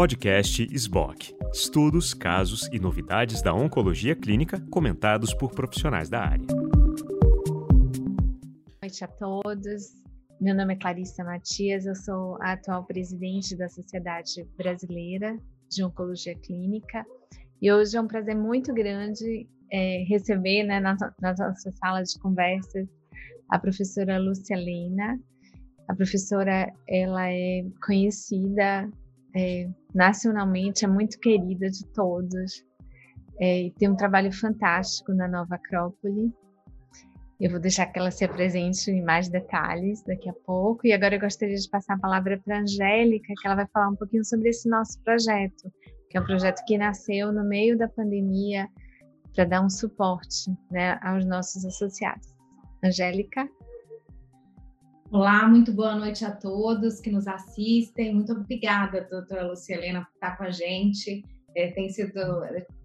Podcast SBOC. Estudos, casos e novidades da oncologia clínica comentados por profissionais da área. Boa noite a todos. Meu nome é Clarissa Matias, eu sou a atual presidente da Sociedade Brasileira de Oncologia Clínica e hoje é um prazer muito grande é, receber né, na, na nossa sala de conversas a professora Lúcia Lena. A professora ela é conhecida é, nacionalmente, é muito querida de todos é, e tem um trabalho fantástico na Nova Acrópole. Eu vou deixar que ela se apresente em mais detalhes daqui a pouco. E agora eu gostaria de passar a palavra para a Angélica, que ela vai falar um pouquinho sobre esse nosso projeto, que é um projeto que nasceu no meio da pandemia para dar um suporte né, aos nossos associados. Angélica? Olá, muito boa noite a todos que nos assistem. Muito obrigada, doutora Lucielena, por estar com a gente. É, tem sido,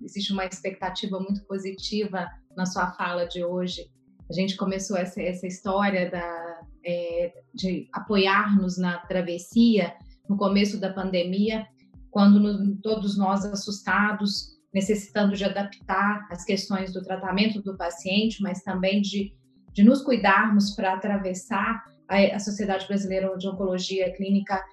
existe uma expectativa muito positiva na sua fala de hoje. A gente começou essa, essa história da, é, de apoiar-nos na travessia no começo da pandemia, quando no, todos nós assustados, necessitando de adaptar as questões do tratamento do paciente, mas também de, de nos cuidarmos para atravessar a, Sociedade Brasileira de Oncologia Clínica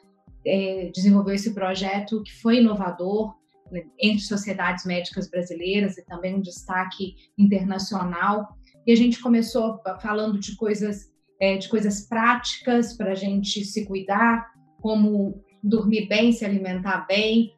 é, desenvolveu esse projeto que foi inovador né, entre sociedades médicas brasileiras e também um destaque internacional. E a gente começou falando de coisas, é, de coisas práticas para a gente se cuidar, como dormir bem, se alimentar bem,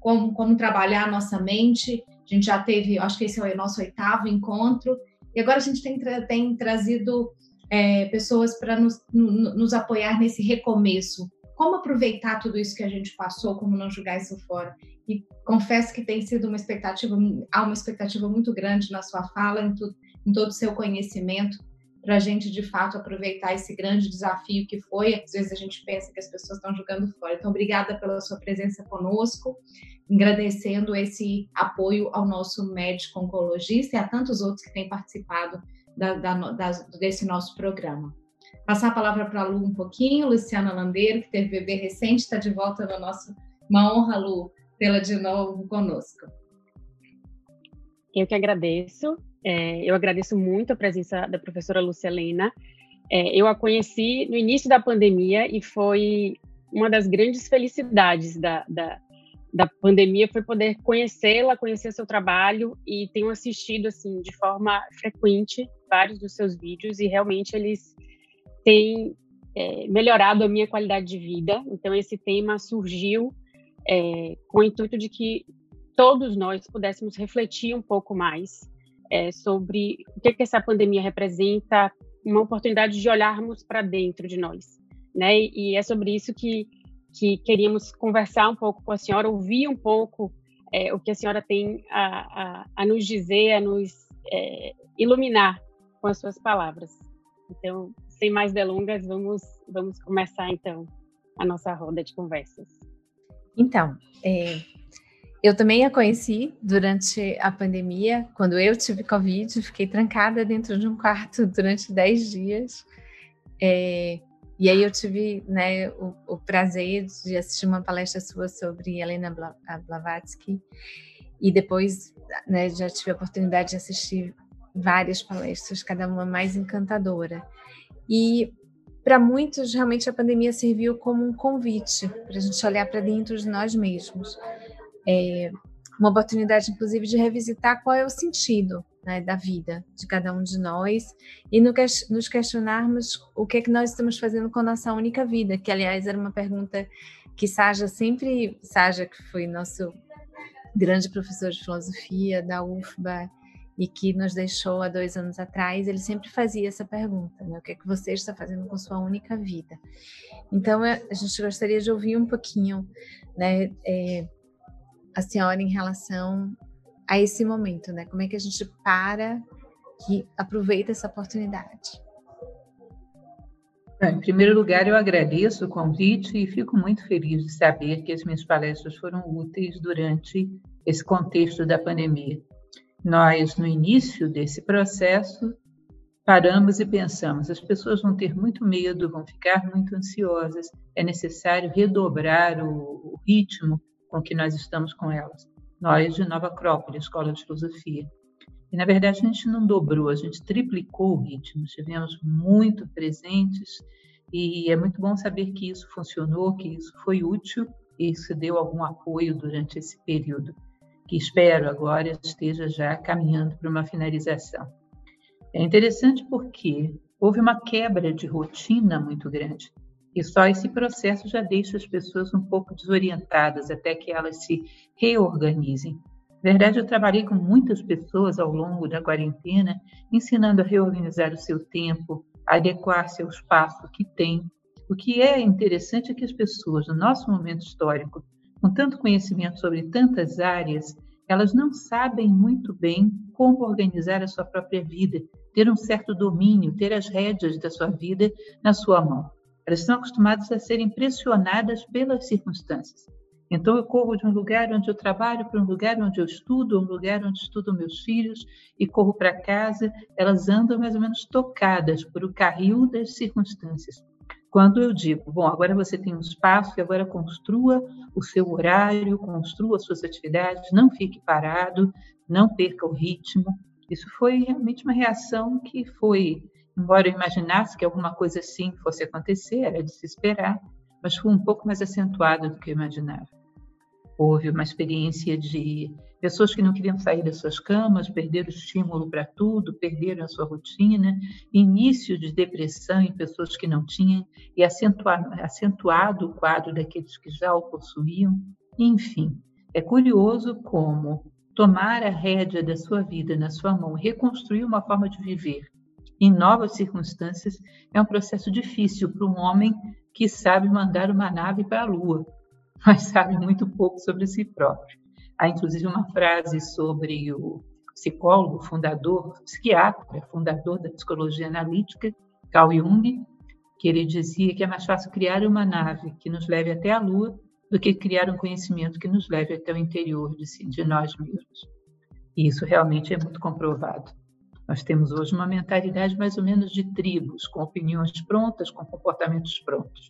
como, como trabalhar a nossa mente. A gente já teve, acho que esse é o nosso oitavo encontro, e agora a gente tem, tem trazido é, pessoas para nos, nos apoiar nesse recomeço. Como aproveitar tudo isso que a gente passou, como não jogar isso fora? E confesso que tem sido uma expectativa, há uma expectativa muito grande na sua fala, em, tu, em todo o seu conhecimento, para a gente de fato aproveitar esse grande desafio que foi. Às vezes a gente pensa que as pessoas estão jogando fora. Então, obrigada pela sua presença conosco, agradecendo esse apoio ao nosso médico oncologista e a tantos outros que têm participado da, da, desse nosso programa. Passar a palavra para a Lu um pouquinho, Luciana Landeiro, que teve bebê recente, está de volta no nosso. Uma honra, Lu, tê-la de novo conosco. Eu que agradeço. É, eu agradeço muito a presença da professora Lucelena. É, eu a conheci no início da pandemia e foi uma das grandes felicidades da, da, da pandemia foi poder conhecê-la, conhecer seu trabalho e tenho assistido assim de forma frequente vários dos seus vídeos e realmente eles têm é, melhorado a minha qualidade de vida. Então esse tema surgiu é, com o intuito de que todos nós pudéssemos refletir um pouco mais é, sobre o que, que essa pandemia representa, uma oportunidade de olharmos para dentro de nós, né? E é sobre isso que que queríamos conversar um pouco com a senhora, ouvir um pouco é, o que a senhora tem a, a, a nos dizer, a nos é, iluminar com as suas palavras. Então, sem mais delongas, vamos, vamos começar então a nossa roda de conversas. Então, é, eu também a conheci durante a pandemia, quando eu tive Covid, fiquei trancada dentro de um quarto durante 10 dias. É, e aí eu tive né, o, o, prazer de assistir uma palestra sua sobre Helena Blavatsky e depois né, já tive a oportunidade de assistir várias palestras, cada uma mais encantadora. E para muitos, realmente a pandemia serviu como um convite para a gente olhar para dentro de nós mesmos. É, uma oportunidade, inclusive, de revisitar qual é o sentido né, da vida de cada um de nós e no, nos questionarmos o que é que nós estamos fazendo com a nossa única vida, que aliás era uma pergunta que Saja sempre, Saja que foi nosso grande professor de filosofia da UFBA e que nos deixou há dois anos atrás, ele sempre fazia essa pergunta, né? o que é que você está fazendo com sua única vida? Então é, a gente gostaria de ouvir um pouquinho, né, é, a senhora em relação a esse momento, né? Como é que a gente para e aproveita essa oportunidade? Em primeiro lugar, eu agradeço o convite e fico muito feliz de saber que as minhas palestras foram úteis durante esse contexto da pandemia. Nós, no início desse processo, paramos e pensamos: as pessoas vão ter muito medo, vão ficar muito ansiosas, é necessário redobrar o, ritmo com que nós estamos com elas. Nós de Nova Acrópole, Escola de Filosofia. E, na verdade, a gente não dobrou, a gente triplicou o ritmo, estivemos muito presentes e é muito bom saber que isso funcionou, que isso foi útil e isso deu algum apoio durante esse período, que espero agora esteja já caminhando para uma finalização. É interessante porque houve uma quebra de rotina muito grande. E só esse processo já deixa as pessoas um pouco desorientadas até que elas se reorganizem. Na verdade, eu trabalhei com muitas pessoas ao longo da quarentena, ensinando a reorganizar o seu tempo, adequar-se ao espaço que tem. O que é interessante é que as pessoas, no nosso momento histórico, com tanto conhecimento sobre tantas áreas, elas não sabem muito bem como organizar a sua própria vida, ter um certo domínio, ter as rédeas da sua vida na sua mão. Elas estão acostumadas a serem pressionadas pelas circunstâncias. Então, eu corro de um lugar onde eu trabalho para um lugar onde eu estudo, um lugar onde estudam meus filhos, e corro para casa. Elas andam mais ou menos tocadas por o carril das circunstâncias. Quando eu digo, bom, agora você tem um espaço e agora construa o seu horário, construa as suas atividades, não fique parado, não perca o ritmo. Isso foi realmente uma reação que foi, embora eu imaginasse que alguma coisa assim fosse acontecer, era de se esperar, mas foi um pouco mais acentuada do que eu imaginava. Houve uma experiência de pessoas que não queriam sair das suas camas, perderam o estímulo para tudo, perderam a sua rotina, início de depressão em pessoas que não tinham, e acentuado, acentuado o quadro daqueles que já o possuíam. Enfim, é curioso como tomar a rédea da sua vida na sua mão, reconstruir uma forma de viver em novas circunstâncias, é um processo difícil para um homem que sabe mandar uma nave para a Lua, mas sabe muito pouco sobre si próprio. Há inclusive uma frase sobre o psicólogo, fundador, psiquiatra, fundador da psicologia analítica, Carl Jung, que ele dizia que é mais fácil criar uma nave que nos leve até a Lua do que criar um conhecimento que nos leve até o interior de, si, de nós mesmos. E isso realmente é muito comprovado. Nós temos hoje uma mentalidade mais ou menos de tribos, com opiniões prontas, com comportamentos prontos.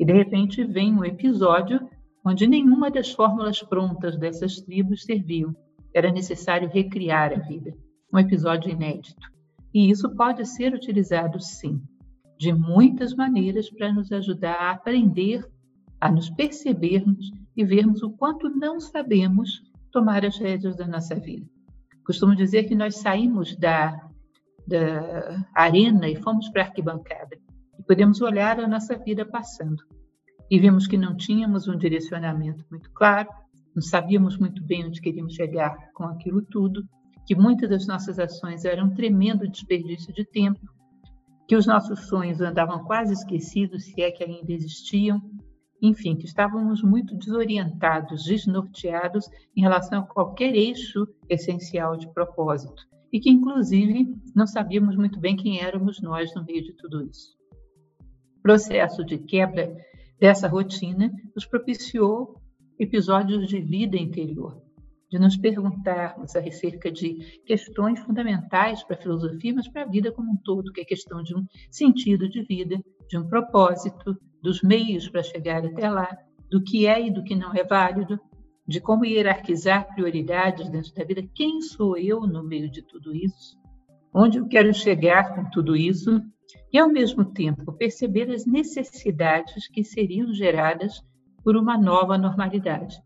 E de repente vem um episódio onde nenhuma das fórmulas prontas dessas tribos serviu. Era necessário recriar a vida. Um episódio inédito. E isso pode ser utilizado, sim, de muitas maneiras para nos ajudar a aprender, a nos percebermos e vermos o quanto não sabemos tomar as rédeas da nossa vida. Costumo dizer que nós saímos da, da arena e fomos para a arquibancada e podemos olhar a nossa vida passando. E vimos que não tínhamos um direcionamento muito claro, não sabíamos muito bem onde queríamos chegar com aquilo tudo, que muitas das nossas ações eram um tremendo desperdício de tempo, que os nossos sonhos andavam quase esquecidos, se é que ainda existiam, enfim, que estávamos muito desorientados, desnorteados em relação a qualquer eixo essencial de propósito, e que, inclusive, não sabíamos muito bem quem éramos nós no meio de tudo isso processo de quebra dessa rotina nos propiciou episódios de vida interior, de nos perguntarmos acerca de questões fundamentais para a filosofia, mas para a vida como um todo, que é questão de um sentido de vida, de um propósito, dos meios para chegar até lá, do que é e do que não é válido, de como hierarquizar prioridades dentro da vida. Quem sou eu no meio de tudo isso? Onde eu quero chegar com tudo isso? E, ao mesmo tempo, perceber as necessidades que seriam geradas por uma nova normalidade.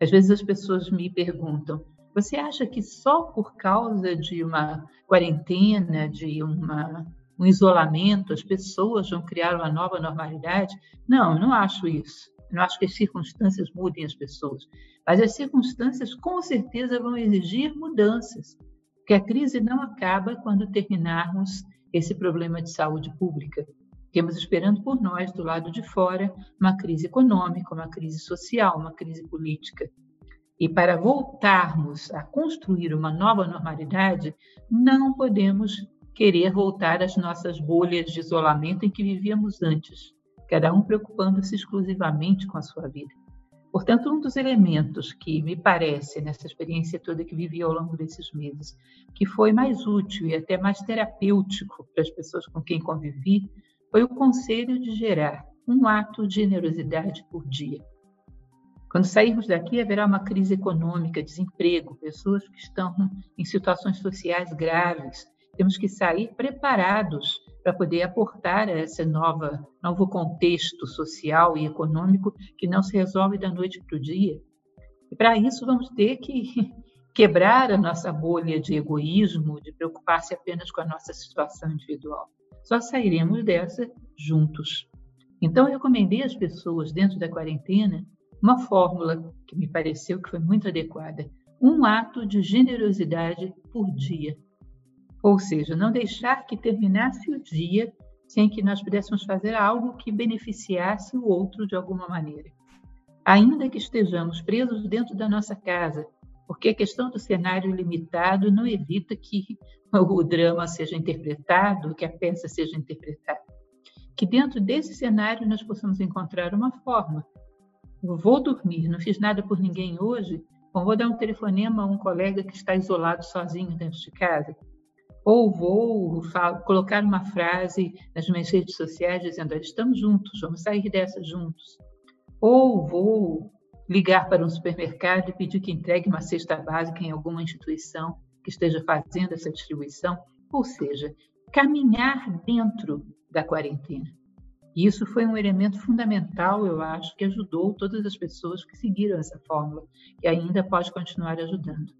Às vezes as pessoas me perguntam: você acha que só por causa de uma quarentena, de uma, um isolamento, as pessoas vão criar uma nova normalidade? Não, não acho isso. Não acho que as circunstâncias mudem as pessoas, mas as circunstâncias com certeza vão exigir mudanças, porque a crise não acaba quando terminarmos esse problema de saúde pública. Temos esperando por nós, do lado de fora, uma crise econômica, uma crise social, uma crise política. E para voltarmos a construir uma nova normalidade, não podemos querer voltar às nossas bolhas de isolamento em que vivíamos antes, cada um preocupando-se exclusivamente com a sua vida. Portanto, um dos elementos que me parece, nessa experiência toda que vivi ao longo desses meses, que foi mais útil e até mais terapêutico para as pessoas com quem convivi, foi o conselho de gerar um ato de generosidade por dia. Quando sairmos daqui, haverá uma crise econômica, desemprego, pessoas que estão em situações sociais graves. Temos que sair preparados para poder aportar a esse nova, novo contexto social e econômico que não se resolve da noite para o dia. E para isso vamos ter que quebrar a nossa bolha de egoísmo, de preocupar-se apenas com a nossa situação individual. Só sairemos dessa juntos. Então, eu recomendei às pessoas, dentro da quarentena, uma fórmula que me pareceu que foi muito adequada: um ato de generosidade por dia. Ou seja, não deixar que terminasse o dia sem que nós pudéssemos fazer algo que beneficiasse o outro de alguma maneira. Ainda que estejamos presos dentro da nossa casa, porque a questão do cenário limitado não evita que o drama seja interpretado, que a peça seja interpretada. Que dentro desse cenário nós possamos encontrar uma forma. Eu vou dormir, não fiz nada por ninguém hoje, bom, vou dar um telefonema a um colega que está isolado sozinho dentro de casa. Ou vou colocar uma frase nas minhas redes sociais dizendo: estamos juntos, vamos sair dessa juntos. Ou vou ligar para um supermercado e pedir que entregue uma cesta básica em alguma instituição que esteja fazendo essa distribuição, ou seja, caminhar dentro da quarentena. E isso foi um elemento fundamental, eu acho, que ajudou todas as pessoas que seguiram essa fórmula e ainda pode continuar ajudando.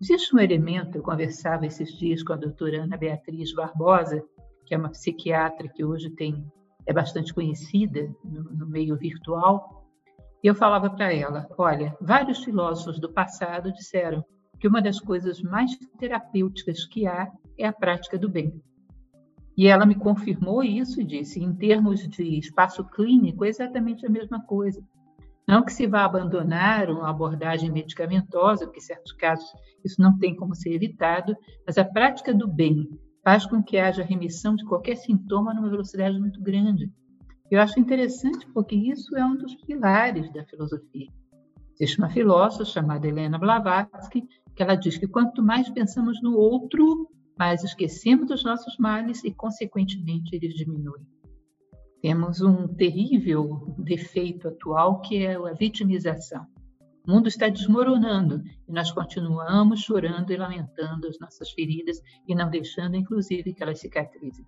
Existe um elemento, eu conversava esses dias com a doutora Ana Beatriz Barbosa, que é uma psiquiatra que hoje tem é bastante conhecida no, no meio virtual, e eu falava para ela: olha, vários filósofos do passado disseram que uma das coisas mais terapêuticas que há é a prática do bem. E ela me confirmou isso e disse: em termos de espaço clínico, é exatamente a mesma coisa. Não que se vá abandonar uma abordagem medicamentosa, porque em certos casos isso não tem como ser evitado, mas a prática do bem faz com que haja remissão de qualquer sintoma numa velocidade muito grande. Eu acho interessante porque isso é um dos pilares da filosofia. Existe uma filósofa chamada Helena Blavatsky que ela diz que quanto mais pensamos no outro, mais esquecemos dos nossos males e, consequentemente, eles diminuem. Temos um terrível defeito atual que é a vitimização. O mundo está desmoronando e nós continuamos chorando e lamentando as nossas feridas e não deixando, inclusive, que elas cicatrizem.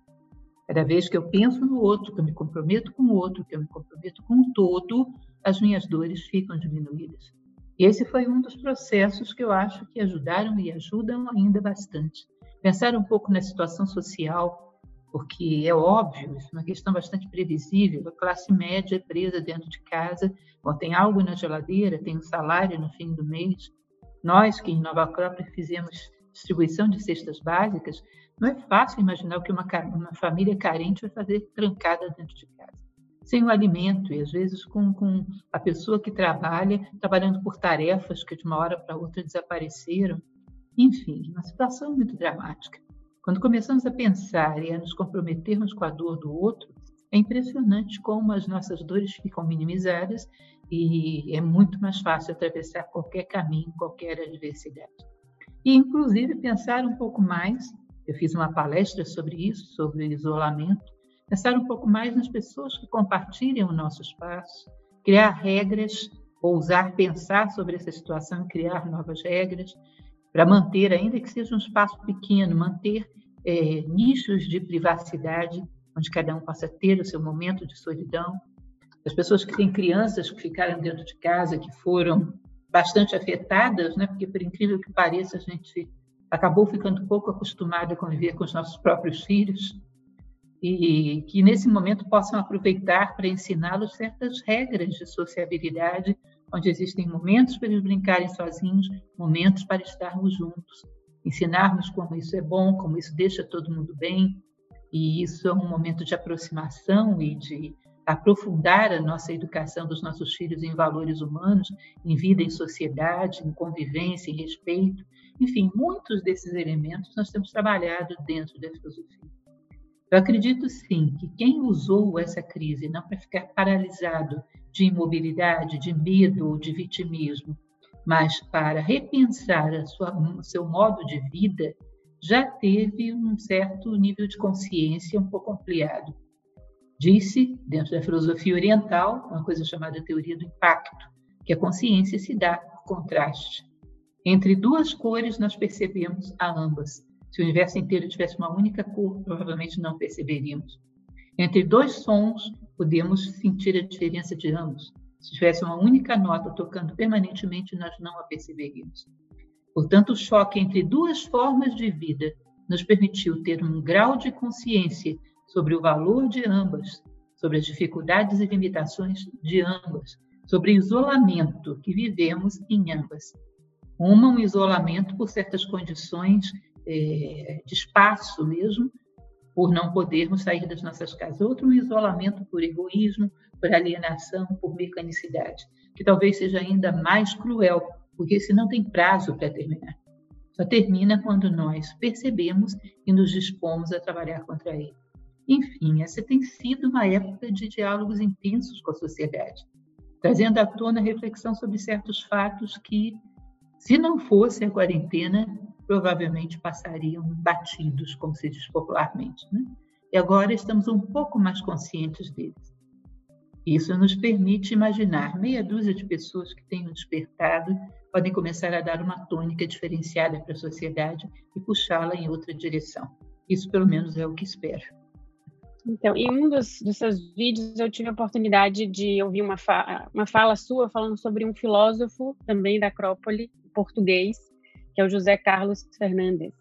Cada vez que eu penso no outro, que eu me comprometo com o outro, que eu me comprometo com o todo, as minhas dores ficam diminuídas. E esse foi um dos processos que eu acho que ajudaram e ajudam ainda bastante. Pensar um pouco na situação social, porque é óbvio, isso é uma questão bastante previsível. A classe média é presa dentro de casa, bom, tem algo na geladeira, tem um salário no fim do mês. Nós que em Nova Acrópole fizemos distribuição de cestas básicas, não é fácil imaginar o que uma, uma família carente vai fazer trancada dentro de casa. Sem o alimento, e às vezes com, com a pessoa que trabalha, trabalhando por tarefas que de uma hora para outra desapareceram. Enfim, uma situação muito dramática. Quando começamos a pensar e a nos comprometermos com a dor do outro, é impressionante como as nossas dores ficam minimizadas e é muito mais fácil atravessar qualquer caminho, qualquer adversidade. E, inclusive, pensar um pouco mais eu fiz uma palestra sobre isso, sobre isolamento, pensar um pouco mais nas pessoas que compartilham o nosso espaço, criar regras, ousar pensar sobre essa situação, criar novas regras, para manter, ainda que seja um espaço pequeno, manter é, nichos de privacidade, onde cada um possa ter o seu momento de solidão. As pessoas que têm crianças que ficaram dentro de casa, que foram bastante afetadas, né? porque, por incrível que pareça, a gente acabou ficando pouco acostumada a conviver com os nossos próprios filhos e que nesse momento possam aproveitar para ensiná-los certas regras de sociabilidade, onde existem momentos para eles brincarem sozinhos, momentos para estarmos juntos, ensinarmos como isso é bom, como isso deixa todo mundo bem, e isso é um momento de aproximação e de aprofundar a nossa educação dos nossos filhos em valores humanos, em vida em sociedade, em convivência, em respeito, enfim, muitos desses elementos nós temos trabalhado dentro da filosofia. Eu acredito sim que quem usou essa crise não para ficar paralisado de imobilidade, de medo ou de vitimismo, mas para repensar sua, o seu modo de vida, já teve um certo nível de consciência um pouco ampliado. Disse, dentro da filosofia oriental, uma coisa chamada teoria do impacto, que a consciência se dá por contraste. Entre duas cores, nós percebemos a ambas. Se o universo inteiro tivesse uma única cor, provavelmente não perceberíamos. Entre dois sons, podemos sentir a diferença de ambos. Se tivesse uma única nota tocando permanentemente, nós não a perceberíamos. Portanto, o choque entre duas formas de vida nos permitiu ter um grau de consciência sobre o valor de ambas, sobre as dificuldades e limitações de ambas, sobre o isolamento que vivemos em ambas. Uma, um isolamento por certas condições é, de espaço mesmo, por não podermos sair das nossas casas. Outro, um isolamento por egoísmo, por alienação, por mecanicidade, que talvez seja ainda mais cruel, porque esse não tem prazo para terminar. Só termina quando nós percebemos e nos dispomos a trabalhar contra ele. Enfim, essa tem sido uma época de diálogos intensos com a sociedade, trazendo à tona reflexão sobre certos fatos que, se não fosse a quarentena, provavelmente passariam batidos, como se diz popularmente. Né? E agora estamos um pouco mais conscientes deles. Isso nos permite imaginar meia dúzia de pessoas que tenham despertado podem começar a dar uma tônica diferenciada para a sociedade e puxá-la em outra direção. Isso, pelo menos, é o que espero. Então, em um dos, dos seus vídeos, eu tive a oportunidade de ouvir uma, fa uma fala sua falando sobre um filósofo também da Acrópole, português, que é o José Carlos Fernandes.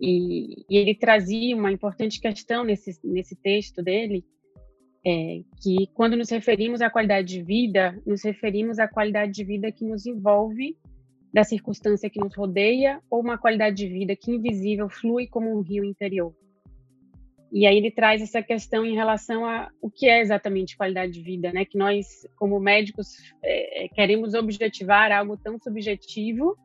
E, e ele trazia uma importante questão nesse, nesse texto dele, é, que quando nos referimos à qualidade de vida, nos referimos à qualidade de vida que nos envolve da circunstância que nos rodeia ou uma qualidade de vida que invisível flui como um rio interior. E aí ele traz essa questão em relação a o que é exatamente qualidade de vida, né? Que nós, como médicos, é, é queremos objetivar algo tão subjetivo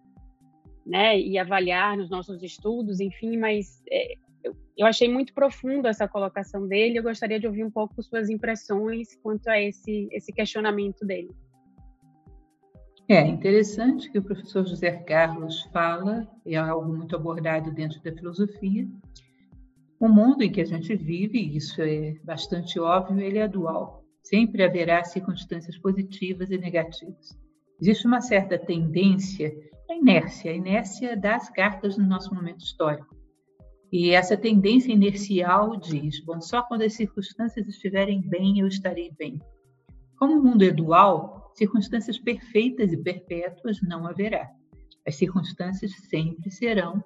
né, e avaliar nos nossos estudos, enfim, mas é, eu, eu, achei muito profundo essa colocação dele. Eu gostaria de ouvir um pouco suas impressões quanto a esse esse questionamento dele. É interessante que o professor José Carlos fala, é algo muito abordado dentro da filosofia. O mundo em que a gente vive, isso é bastante óbvio, ele é dual. Sempre haverá circunstâncias positivas e negativas. Existe uma certa tendência a inércia, a inércia das cartas no nosso momento histórico. E essa tendência inercial diz: bom, só quando as circunstâncias estiverem bem, eu estarei bem. Como o mundo é dual, circunstâncias perfeitas e perpétuas não haverá. As circunstâncias sempre serão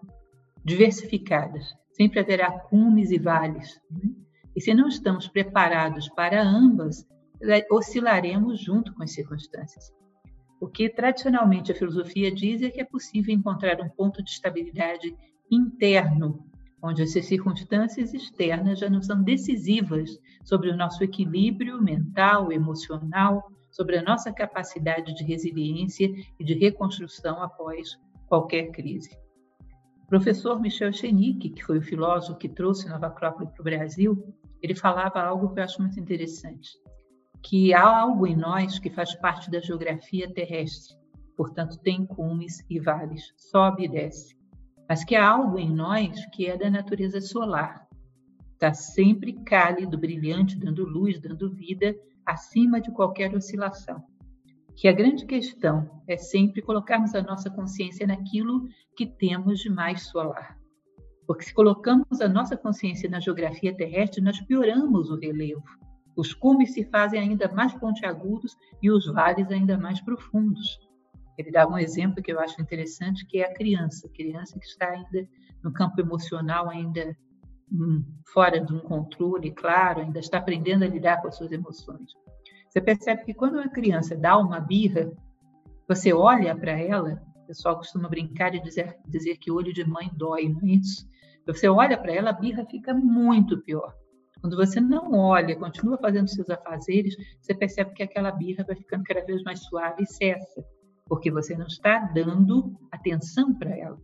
diversificadas, sempre haverá cumes e vales. Né? E se não estamos preparados para ambas, oscilaremos junto com as circunstâncias. O que tradicionalmente a filosofia diz é que é possível encontrar um ponto de estabilidade interno, onde essas circunstâncias externas já não são decisivas sobre o nosso equilíbrio mental, emocional, sobre a nossa capacidade de resiliência e de reconstrução após qualquer crise. O professor Michel Chenique, que foi o filósofo que trouxe Nova Acrópole para o Brasil, ele falava algo que eu acho muito interessante que há algo em nós que faz parte da geografia terrestre, portanto tem cumes e vales, sobe e desce, mas que há algo em nós que é da natureza solar, está sempre cálido, brilhante, dando luz, dando vida, acima de qualquer oscilação. Que a grande questão é sempre colocarmos a nossa consciência naquilo que temos de mais solar. Porque se colocamos a nossa consciência na geografia terrestre, nós pioramos o relevo os cumes se fazem ainda mais pontiagudos e os vales ainda mais profundos. Ele dá um exemplo que eu acho interessante, que é a criança, a criança que está ainda no campo emocional, ainda hum, fora de um controle, claro, ainda está aprendendo a lidar com as suas emoções. Você percebe que quando uma criança dá uma birra, você olha para ela, o pessoal costuma brincar e dizer, dizer que olho de mãe dói, não é isso? Você olha para ela, a birra fica muito pior. Quando você não olha, continua fazendo seus afazeres, você percebe que aquela birra vai ficando cada vez mais suave e cessa, porque você não está dando atenção para ela.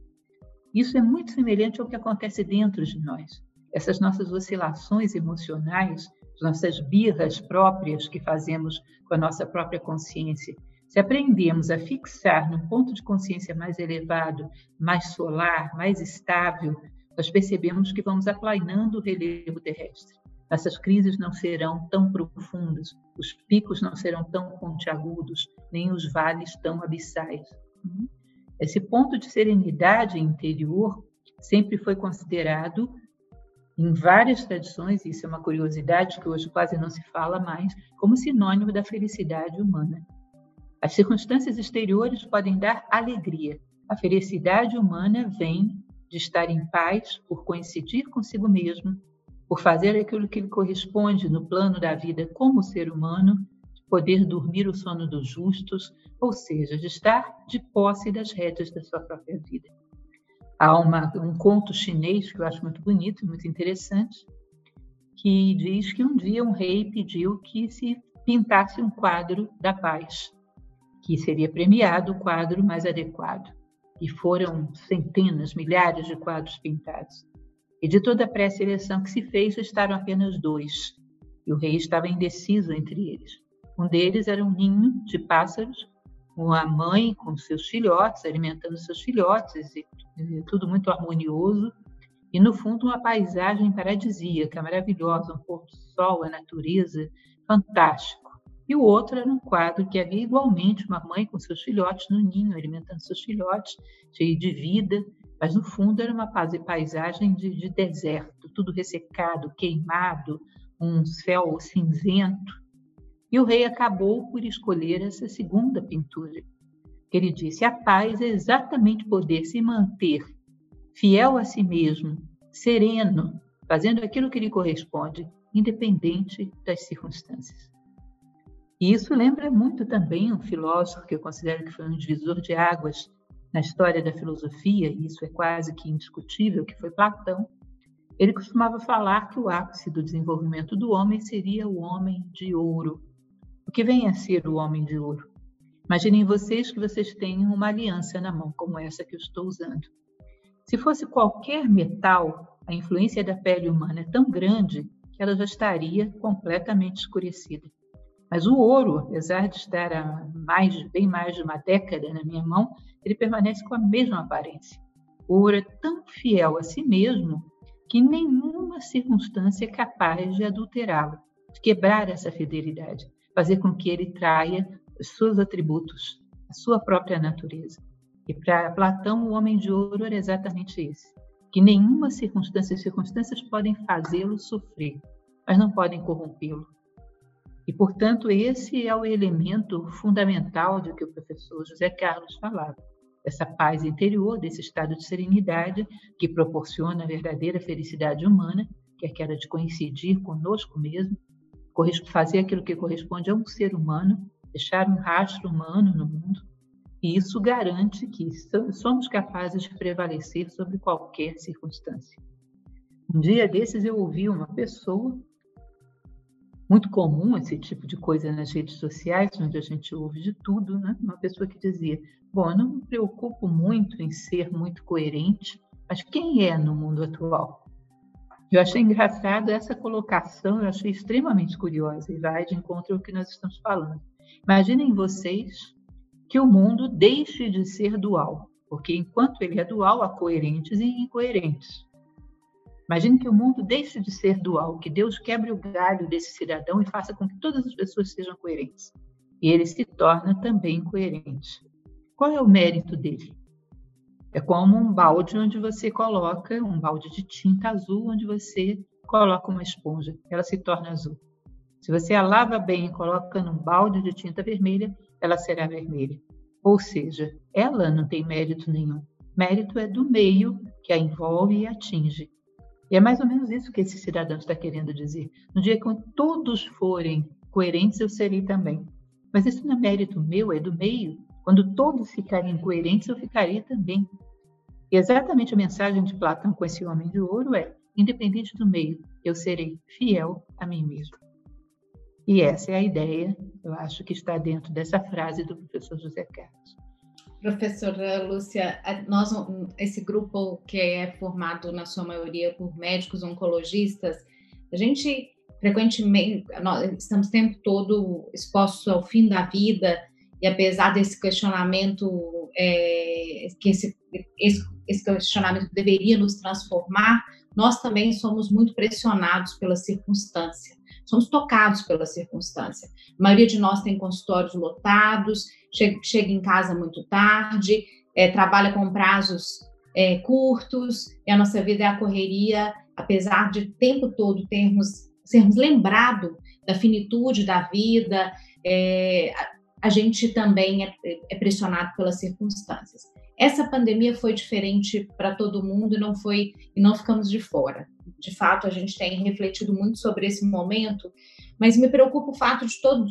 Isso é muito semelhante ao que acontece dentro de nós. Essas nossas oscilações emocionais, nossas birras próprias que fazemos com a nossa própria consciência. Se aprendemos a fixar num ponto de consciência mais elevado, mais solar, mais estável, nós percebemos que vamos aplainando o relevo terrestre. Essas crises não serão tão profundas, os picos não serão tão pontiagudos, nem os vales tão abissais. Esse ponto de serenidade interior sempre foi considerado em várias tradições, isso é uma curiosidade que hoje quase não se fala mais, como sinônimo da felicidade humana. As circunstâncias exteriores podem dar alegria. A felicidade humana vem de estar em paz por coincidir consigo mesmo, por fazer aquilo que lhe corresponde no plano da vida como ser humano, de poder dormir o sono dos justos, ou seja, de estar de posse das rédeas da sua própria vida. Há uma, um conto chinês que eu acho muito bonito, muito interessante, que diz que um dia um rei pediu que se pintasse um quadro da paz, que seria premiado o quadro mais adequado. E foram centenas, milhares de quadros pintados. E de toda a pré-seleção que se fez, estaram apenas dois. E o rei estava indeciso entre eles. Um deles era um ninho de pássaros uma mãe com seus filhotes, alimentando seus filhotes, e, e tudo muito harmonioso. E no fundo, uma paisagem paradisíaca, maravilhosa, um pôr do sol, a natureza, fantástico. E o outro era um quadro que havia igualmente uma mãe com seus filhotes no ninho, alimentando seus filhotes, cheio de vida, mas no fundo era uma paisagem de, de deserto, tudo ressecado, queimado, um céu cinzento. E o rei acabou por escolher essa segunda pintura. Ele disse: a paz é exatamente poder se manter fiel a si mesmo, sereno, fazendo aquilo que lhe corresponde, independente das circunstâncias. E isso lembra muito também um filósofo que eu considero que foi um divisor de águas na história da filosofia, e isso é quase que indiscutível, que foi Platão. Ele costumava falar que o ápice do desenvolvimento do homem seria o homem de ouro, o que vem a ser o homem de ouro? Imaginem vocês que vocês têm uma aliança na mão, como essa que eu estou usando. Se fosse qualquer metal, a influência da pele humana é tão grande que ela já estaria completamente escurecida. Mas o ouro, apesar de estar há mais, bem mais de uma década na minha mão, ele permanece com a mesma aparência. O ouro é tão fiel a si mesmo que nenhuma circunstância é capaz de adulterá-lo, de quebrar essa fidelidade fazer com que ele traia os seus atributos, a sua própria natureza. E para Platão, o homem de ouro era exatamente esse, que nenhuma circunstância, circunstâncias podem fazê-lo sofrer, mas não podem corrompê-lo. E, portanto, esse é o elemento fundamental de que o professor José Carlos falava. Essa paz interior, desse estado de serenidade que proporciona a verdadeira felicidade humana, que é aquela de coincidir conosco mesmo, fazer aquilo que corresponde a um ser humano, deixar um rastro humano no mundo, e isso garante que somos capazes de prevalecer sobre qualquer circunstância. Um dia desses eu ouvi uma pessoa, muito comum esse tipo de coisa nas redes sociais, onde a gente ouve de tudo, né? uma pessoa que dizia: Bom, eu não me preocupo muito em ser muito coerente, mas quem é no mundo atual? Eu achei engraçado essa colocação, eu achei extremamente curiosa e vai de encontro ao que nós estamos falando. Imaginem vocês que o mundo deixe de ser dual, porque enquanto ele é dual, há coerentes e incoerentes. Imagine que o mundo deixe de ser dual, que Deus quebre o galho desse cidadão e faça com que todas as pessoas sejam coerentes. E ele se torna também coerente. Qual é o mérito dele? É como um balde onde você coloca um balde de tinta azul, onde você coloca uma esponja, ela se torna azul. Se você a lava bem e coloca num balde de tinta vermelha, ela será vermelha. Ou seja, ela não tem mérito nenhum. Mérito é do meio que a envolve e atinge. E é mais ou menos isso que esse cidadão está querendo dizer. No dia que todos forem coerentes, eu serei também. Mas isso não é mérito meu, é do meio. Quando todos ficarem coerentes, eu ficarei também. E exatamente a mensagem de Platão com esse homem de ouro é: independente do meio, eu serei fiel a mim mesmo. E essa é a ideia, eu acho que está dentro dessa frase do professor José Carlos. Professora Lúcia, nós, esse grupo que é formado na sua maioria por médicos oncologistas, a gente frequentemente, nós estamos o tempo todo expostos ao fim da vida, e apesar desse questionamento, é, que esse, esse, esse, questionamento deveria nos transformar, nós também somos muito pressionados pela circunstância, somos tocados pela circunstância. A maioria de nós tem consultórios lotados, chega, chega em casa muito tarde, é, trabalha com prazos é, curtos, e a nossa vida é a correria, apesar de o tempo todo termos, sermos lembrados da finitude da vida, é, a, gente também é, é pressionado pelas circunstâncias. Essa pandemia foi diferente para todo mundo e não foi e não ficamos de fora. De fato, a gente tem refletido muito sobre esse momento, mas me preocupa o fato de todo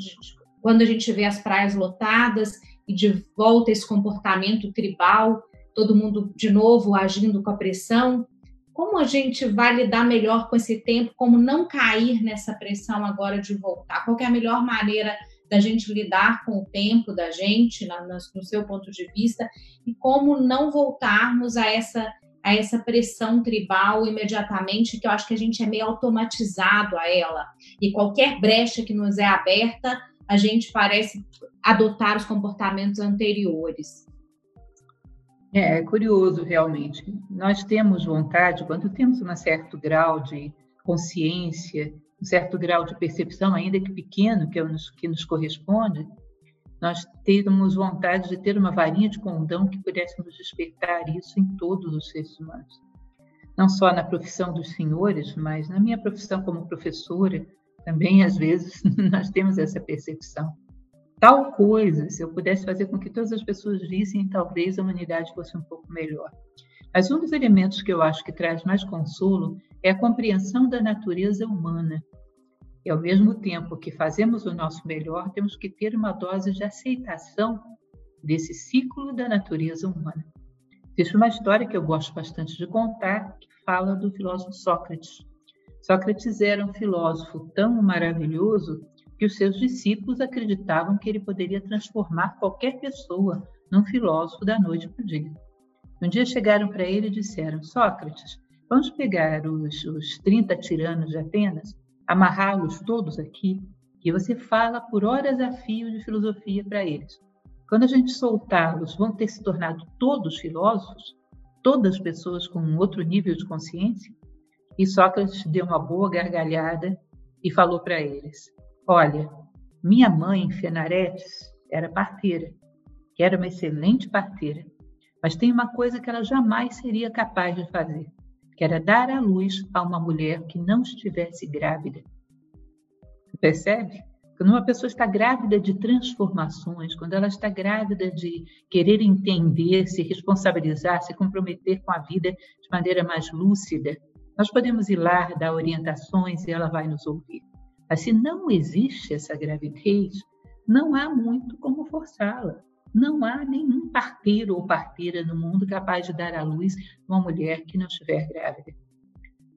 quando a gente vê as praias lotadas e de volta esse comportamento tribal, todo mundo de novo agindo com a pressão. Como a gente vai lidar melhor com esse tempo? Como não cair nessa pressão agora de voltar? Qual é a melhor maneira da gente lidar com o tempo da gente, no seu ponto de vista, e como não voltarmos a essa, a essa pressão tribal imediatamente, que eu acho que a gente é meio automatizado a ela. E qualquer brecha que nos é aberta, a gente parece adotar os comportamentos anteriores. É, é curioso, realmente. Nós temos vontade, quando temos um certo grau de consciência um certo grau de percepção, ainda que pequeno, que, é nos, que nos corresponde, nós temos vontade de ter uma varinha de condão que pudéssemos despertar isso em todos os seres humanos. Não só na profissão dos senhores, mas na minha profissão como professora, também às vezes nós temos essa percepção. Tal coisa, se eu pudesse fazer com que todas as pessoas vissem, talvez a humanidade fosse um pouco melhor. Mas um dos elementos que eu acho que traz mais consolo é a compreensão da natureza humana. E ao mesmo tempo que fazemos o nosso melhor, temos que ter uma dose de aceitação desse ciclo da natureza humana. Existe uma história que eu gosto bastante de contar, que fala do filósofo Sócrates. Sócrates era um filósofo tão maravilhoso que os seus discípulos acreditavam que ele poderia transformar qualquer pessoa num filósofo da noite para o dia. Um dia chegaram para ele e disseram: Sócrates, vamos pegar os, os 30 tiranos de Atenas, amarrá-los todos aqui, e você fala por horas a fio de filosofia para eles. Quando a gente soltá-los, vão ter se tornado todos filósofos, todas pessoas com um outro nível de consciência? E Sócrates deu uma boa gargalhada e falou para eles: Olha, minha mãe, Fenaretes, era parteira, que era uma excelente parteira. Mas tem uma coisa que ela jamais seria capaz de fazer, que era dar à luz a uma mulher que não estivesse grávida. Você percebe? Quando uma pessoa está grávida de transformações, quando ela está grávida de querer entender, se responsabilizar, se comprometer com a vida de maneira mais lúcida, nós podemos ir lá, dar orientações e ela vai nos ouvir. Mas se não existe essa gravidez, não há muito como forçá-la. Não há nenhum parteiro ou parteira no mundo capaz de dar à luz uma mulher que não estiver grávida.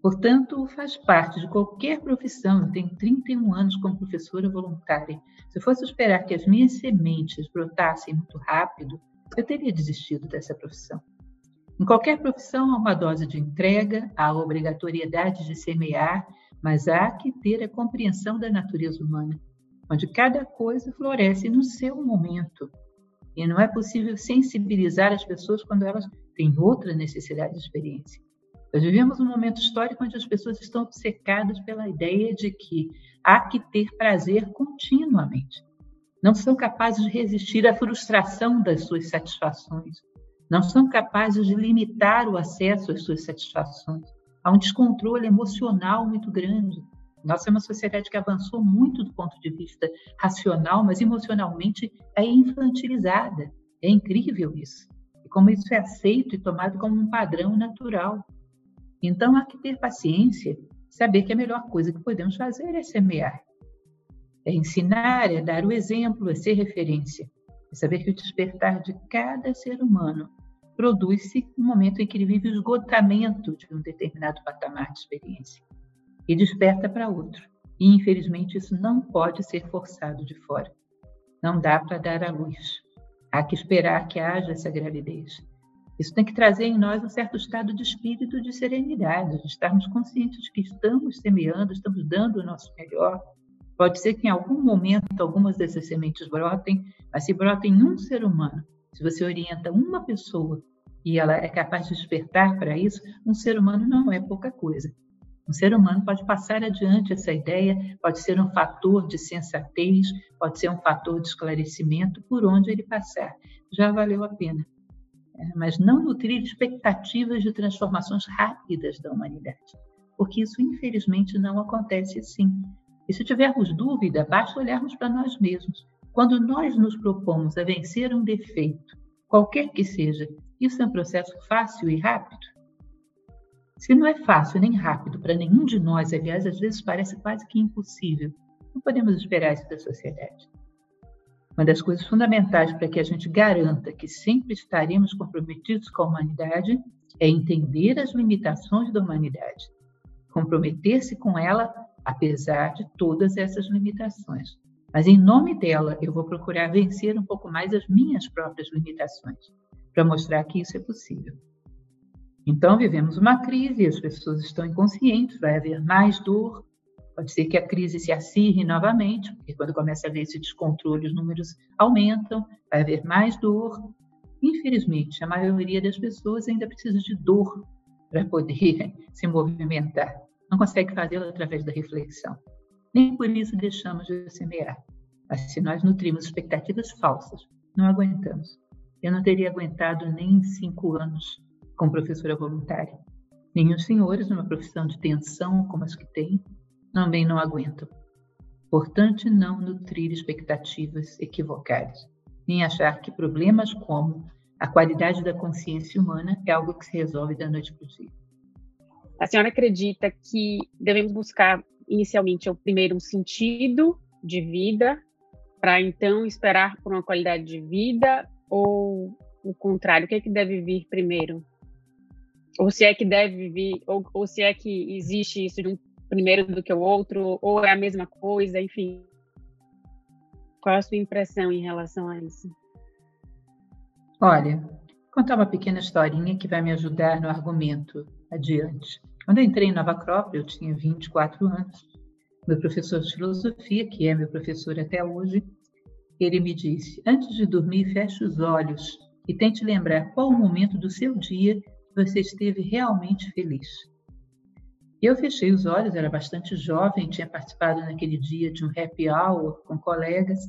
Portanto, faz parte de qualquer profissão. Eu tenho 31 anos como professora voluntária. Se eu fosse esperar que as minhas sementes brotassem muito rápido, eu teria desistido dessa profissão. Em qualquer profissão há uma dose de entrega, há a obrigatoriedade de semear, mas há que ter a compreensão da natureza humana, onde cada coisa floresce no seu momento, e não é possível sensibilizar as pessoas quando elas têm outra necessidade de experiência. Nós vivemos um momento histórico onde as pessoas estão obcecadas pela ideia de que há que ter prazer continuamente. Não são capazes de resistir à frustração das suas satisfações. Não são capazes de limitar o acesso às suas satisfações. Há um descontrole emocional muito grande. Nossa é uma sociedade que avançou muito do ponto de vista racional, mas emocionalmente é infantilizada. É incrível isso. E como isso é aceito e tomado como um padrão natural. Então há que ter paciência, saber que a melhor coisa que podemos fazer é semear. É ensinar, é dar o exemplo, é ser referência. É saber que o despertar de cada ser humano produz-se no momento em que ele vive o esgotamento de um determinado patamar de experiência e desperta para outro. E, infelizmente, isso não pode ser forçado de fora. Não dá para dar à luz. Há que esperar que haja essa gravidez. Isso tem que trazer em nós um certo estado de espírito de serenidade, de estarmos conscientes de que estamos semeando, estamos dando o nosso melhor. Pode ser que em algum momento algumas dessas sementes brotem, mas se brotem em um ser humano, se você orienta uma pessoa e ela é capaz de despertar para isso, um ser humano não é pouca coisa. Um ser humano pode passar adiante essa ideia, pode ser um fator de sensatez, pode ser um fator de esclarecimento por onde ele passar. Já valeu a pena. É, mas não nutrir expectativas de transformações rápidas da humanidade, porque isso, infelizmente, não acontece assim. E se tivermos dúvida, basta olharmos para nós mesmos. Quando nós nos propomos a vencer um defeito, qualquer que seja, isso é um processo fácil e rápido? Se não é fácil nem rápido para nenhum de nós, aliás, às vezes parece quase que impossível, não podemos esperar isso da sociedade. Uma das coisas fundamentais para que a gente garanta que sempre estaremos comprometidos com a humanidade é entender as limitações da humanidade, comprometer-se com ela apesar de todas essas limitações. Mas em nome dela, eu vou procurar vencer um pouco mais as minhas próprias limitações, para mostrar que isso é possível. Então, vivemos uma crise, as pessoas estão inconscientes, vai haver mais dor, pode ser que a crise se acirre novamente, porque quando começa a haver esse descontrole, os números aumentam, vai haver mais dor. Infelizmente, a maioria das pessoas ainda precisa de dor para poder se movimentar. Não consegue fazê-lo através da reflexão. Nem por isso deixamos de semear. Mas se nós nutrimos expectativas falsas, não aguentamos. Eu não teria aguentado nem cinco anos como professora voluntária. Nem os senhores, numa profissão de tensão como as que têm, também não aguentam. Importante não nutrir expectativas equivocadas, nem achar que problemas como a qualidade da consciência humana é algo que se resolve da noite para o dia. A senhora acredita que devemos buscar inicialmente o primeiro um sentido de vida para então esperar por uma qualidade de vida ou o contrário? O que é que deve vir primeiro? Ou se é que deve vir, ou, ou se é que existe isso de um primeiro do que o outro, ou é a mesma coisa, enfim. Qual é a sua impressão em relação a isso? Olha, contar uma pequena historinha que vai me ajudar no argumento adiante. Quando eu entrei em Nova Acrópole, eu tinha 24 anos. Meu professor de filosofia, que é meu professor até hoje, ele me disse: Antes de dormir, feche os olhos e tente lembrar qual o momento do seu dia você esteve realmente feliz. Eu fechei os olhos, era bastante jovem, tinha participado naquele dia de um happy hour com colegas.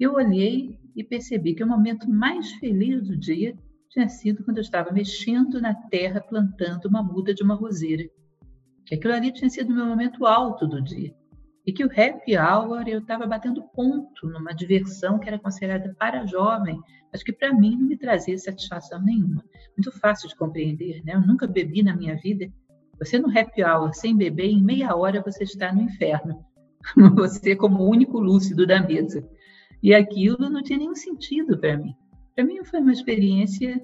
Eu olhei e percebi que o momento mais feliz do dia tinha sido quando eu estava mexendo na terra plantando uma muda de uma roseira. Que aquilo ali tinha sido o meu momento alto do dia. E que o happy hour eu estava batendo ponto numa diversão que era considerada para jovem, mas que para mim não me trazia satisfação nenhuma. Muito fácil de compreender, né? Eu nunca bebi na minha vida. Você no happy hour sem beber, em meia hora você está no inferno. Você como o único lúcido da mesa. E aquilo não tinha nenhum sentido para mim. Para mim foi uma experiência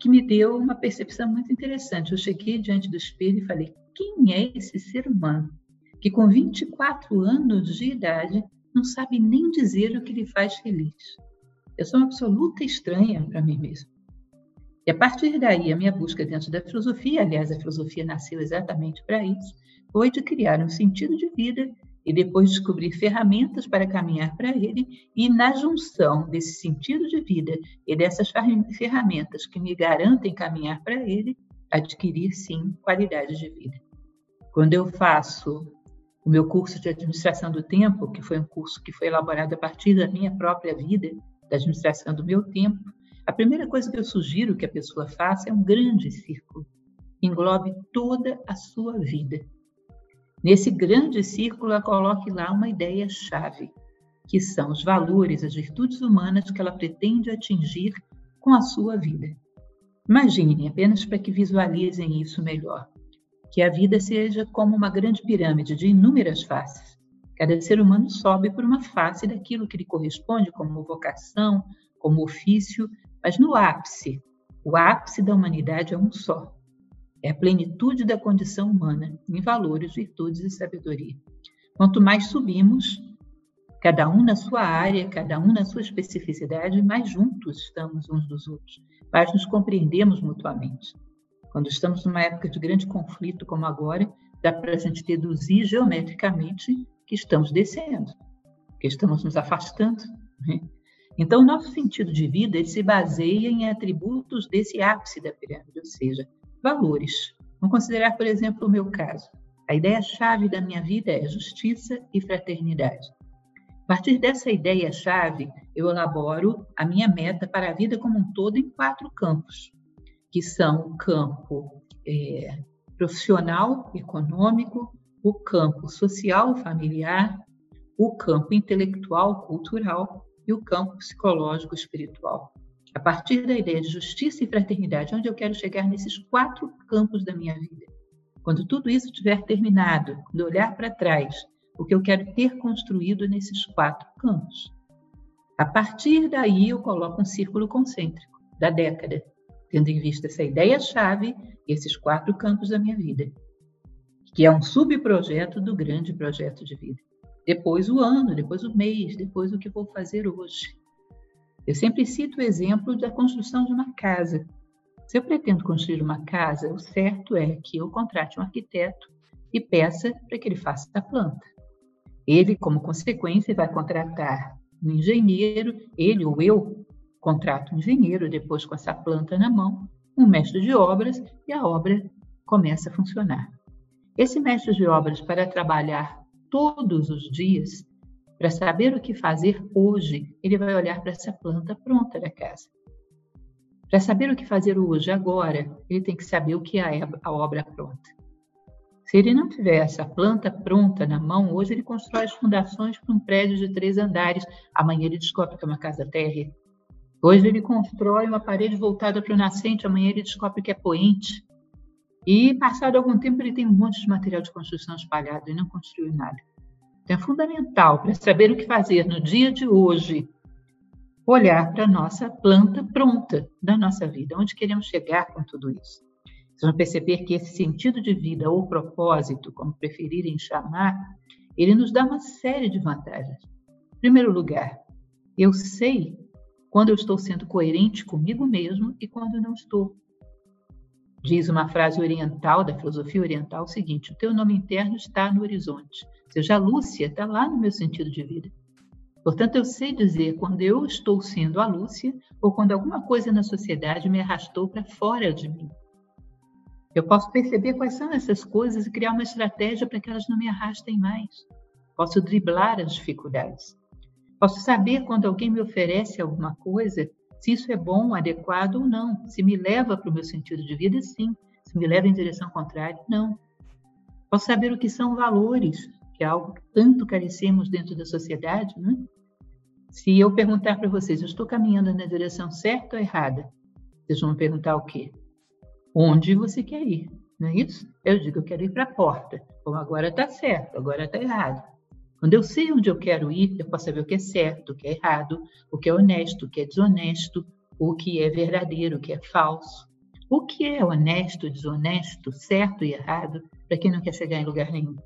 que me deu uma percepção muito interessante. Eu cheguei diante do espelho e falei: quem é esse ser humano que com 24 anos de idade não sabe nem dizer o que lhe faz feliz? Eu sou uma absoluta estranha para mim mesma. E a partir daí, a minha busca dentro da filosofia, aliás, a filosofia nasceu exatamente para isso, foi de criar um sentido de vida e depois descobrir ferramentas para caminhar para ele, e na junção desse sentido de vida e dessas ferramentas que me garantem caminhar para ele, adquirir sim qualidade de vida. Quando eu faço o meu curso de administração do tempo, que foi um curso que foi elaborado a partir da minha própria vida, da administração do meu tempo, a primeira coisa que eu sugiro que a pessoa faça é um grande círculo. Englobe toda a sua vida. Nesse grande círculo, ela coloque lá uma ideia-chave, que são os valores, as virtudes humanas que ela pretende atingir com a sua vida. Imaginem, apenas para que visualizem isso melhor, que a vida seja como uma grande pirâmide de inúmeras faces. Cada ser humano sobe por uma face daquilo que lhe corresponde como vocação, como ofício, mas no ápice, o ápice da humanidade é um só. É a plenitude da condição humana em valores, virtudes e sabedoria. Quanto mais subimos, cada um na sua área, cada um na sua especificidade, mais juntos estamos uns dos outros, mais nos compreendemos mutuamente. Quando estamos numa época de grande conflito como agora, dá para a gente deduzir geometricamente que estamos descendo, que estamos nos afastando. Né? Então, nosso sentido de vida se baseia em atributos desse ápice da pirâmide, ou seja, valores. Vamos considerar, por exemplo, o meu caso. A ideia-chave da minha vida é justiça e fraternidade. A partir dessa ideia-chave, eu elaboro a minha meta para a vida como um todo em quatro campos, que são o campo é, profissional, econômico, o campo social, familiar, o campo intelectual, cultural e o campo psicológico, espiritual. A partir da ideia de justiça e fraternidade, onde eu quero chegar nesses quatro campos da minha vida. Quando tudo isso tiver terminado, de olhar para trás, o que eu quero ter construído nesses quatro campos. A partir daí, eu coloco um círculo concêntrico da década, tendo em vista essa ideia-chave e esses quatro campos da minha vida, que é um subprojeto do grande projeto de vida. Depois o ano, depois o mês, depois o que vou fazer hoje. Eu sempre cito o exemplo da construção de uma casa. Se eu pretendo construir uma casa, o certo é que eu contrate um arquiteto e peça para que ele faça a planta. Ele, como consequência, vai contratar um engenheiro, ele ou eu contrato um engenheiro, depois com essa planta na mão, um mestre de obras e a obra começa a funcionar. Esse mestre de obras, para trabalhar todos os dias, para saber o que fazer hoje, ele vai olhar para essa planta pronta da casa. Para saber o que fazer hoje, agora, ele tem que saber o que é a obra pronta. Se ele não tiver essa planta pronta na mão, hoje ele constrói as fundações para um prédio de três andares. Amanhã ele descobre que é uma casa térrea. Hoje ele constrói uma parede voltada para o nascente, amanhã ele descobre que é poente. E, passado algum tempo, ele tem um monte de material de construção espalhado e não construiu nada. Então, é fundamental para saber o que fazer no dia de hoje, olhar para a nossa planta pronta da nossa vida, onde queremos chegar com tudo isso. Vocês vão perceber que esse sentido de vida ou propósito, como preferirem chamar, ele nos dá uma série de vantagens. Em primeiro lugar, eu sei quando eu estou sendo coerente comigo mesmo e quando não estou. Diz uma frase oriental, da filosofia oriental, o seguinte: o teu nome interno está no horizonte. Seja, a Lúcia está lá no meu sentido de vida. Portanto, eu sei dizer quando eu estou sendo a Lúcia ou quando alguma coisa na sociedade me arrastou para fora de mim. Eu posso perceber quais são essas coisas e criar uma estratégia para que elas não me arrastem mais. Posso driblar as dificuldades. Posso saber quando alguém me oferece alguma coisa, se isso é bom, adequado ou não. Se me leva para o meu sentido de vida, sim. Se me leva em direção contrária, não. Posso saber o que são valores, que é algo que tanto carecemos dentro da sociedade, né? Se eu perguntar para vocês, eu estou caminhando na direção certa ou errada? Vocês vão perguntar o quê? Onde você quer ir? Não é isso? Eu digo, eu quero ir para a porta. Bom, agora está certo, agora está errado. Quando eu sei onde eu quero ir, eu posso saber o que é certo, o que é errado, o que é honesto, o que é desonesto, o que é verdadeiro, o que é falso. O que é honesto, desonesto, certo e errado, para quem não quer chegar em lugar nenhum.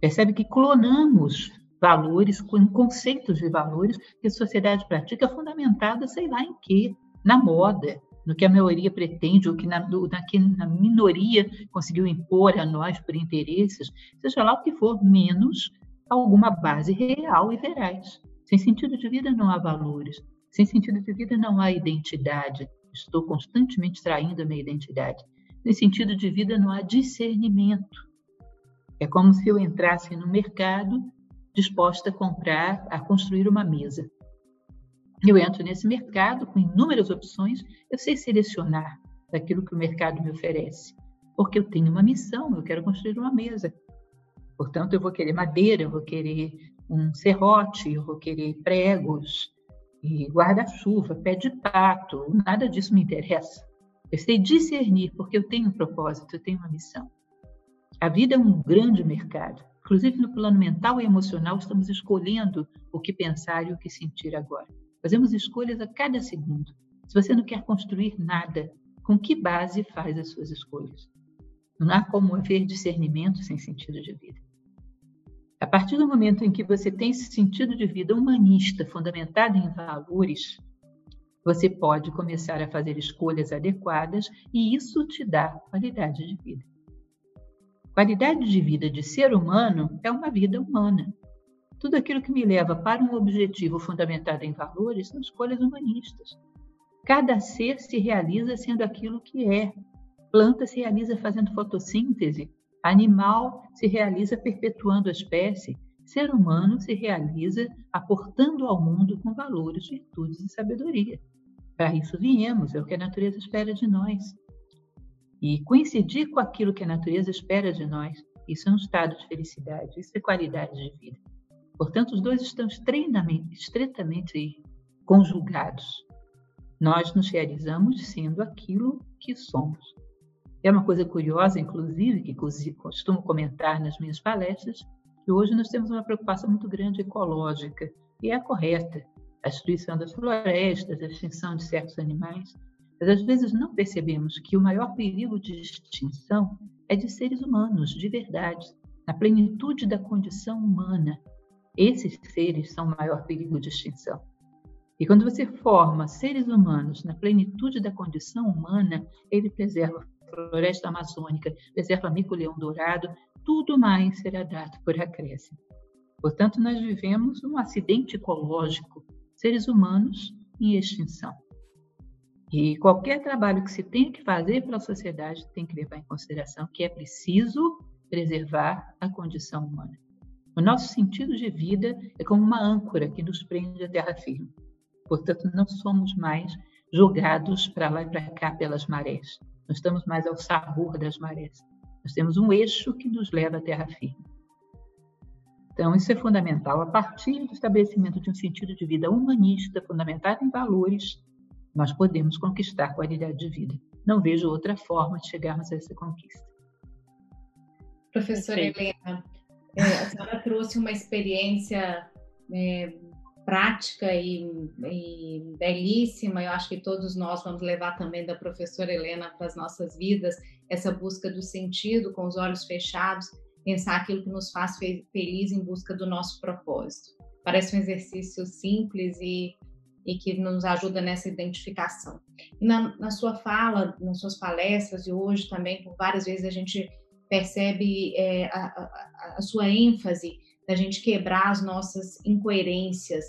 Percebe que clonamos valores, conceitos de valores que a sociedade pratica fundamentada, sei lá em quê, na moda, no que a maioria pretende, ou que na, do, na que a minoria conseguiu impor a nós por interesses, seja lá o que for, menos alguma base real e veraz. Sem sentido de vida não há valores, sem sentido de vida não há identidade. Estou constantemente traindo a minha identidade. Sem sentido de vida não há discernimento. É como se eu entrasse no mercado disposta a comprar, a construir uma mesa. Eu entro nesse mercado com inúmeras opções, eu sei selecionar daquilo que o mercado me oferece, porque eu tenho uma missão, eu quero construir uma mesa. Portanto, eu vou querer madeira, eu vou querer um serrote, eu vou querer pregos guarda-chuva, pé de pato, nada disso me interessa. Eu sei discernir porque eu tenho um propósito, eu tenho uma missão. A vida é um grande mercado. Inclusive no plano mental e emocional, estamos escolhendo o que pensar e o que sentir agora. Fazemos escolhas a cada segundo. Se você não quer construir nada, com que base faz as suas escolhas? Não há como haver discernimento sem sentido de vida. A partir do momento em que você tem esse sentido de vida humanista fundamentado em valores, você pode começar a fazer escolhas adequadas e isso te dá qualidade de vida. Qualidade de vida de ser humano é uma vida humana. Tudo aquilo que me leva para um objetivo fundamentado em valores são escolhas humanistas. Cada ser se realiza sendo aquilo que é. Planta se realiza fazendo fotossíntese, animal se realiza perpetuando a espécie, ser humano se realiza aportando ao mundo com valores, virtudes e sabedoria. Para isso viemos, é o que a natureza espera de nós. E coincidir com aquilo que a natureza espera de nós, isso é um estado de felicidade, isso é qualidade de vida. Portanto, os dois estão estreitamente, conjugados. Nós nos realizamos sendo aquilo que somos. É uma coisa curiosa, inclusive, que costumo comentar nas minhas palestras, que hoje nós temos uma preocupação muito grande ecológica, e é correta a destruição das florestas, a extinção de certos animais, mas às vezes não percebemos que o maior perigo de extinção é de seres humanos, de verdade, na plenitude da condição humana. Esses seres são o maior perigo de extinção. E quando você forma seres humanos na plenitude da condição humana, ele preserva a floresta amazônica, preserva mico-leão dourado, tudo mais será dado por acréscimo. Portanto, nós vivemos um acidente ecológico seres humanos em extinção. E qualquer trabalho que se tenha que fazer pela sociedade tem que levar em consideração que é preciso preservar a condição humana. O nosso sentido de vida é como uma âncora que nos prende à terra firme. Portanto, não somos mais jogados para lá e para cá pelas marés. Não estamos mais ao sabor das marés. Nós temos um eixo que nos leva à terra firme. Então, isso é fundamental. A partir do estabelecimento de um sentido de vida humanista, fundamentado em valores, nós podemos conquistar qualidade de vida. Não vejo outra forma de chegarmos a essa conquista. Professora Helena, é, a senhora trouxe uma experiência é, prática e, e, belíssima. Eu acho que todos nós vamos levar também da professora Helena para as nossas vidas essa busca do sentido com os olhos fechados pensar aquilo que nos faz feliz em busca do nosso propósito. Parece um exercício simples e, e que nos ajuda nessa identificação. Na, na sua fala, nas suas palestras e hoje também, por várias vezes a gente percebe é, a, a, a sua ênfase da gente quebrar as nossas incoerências.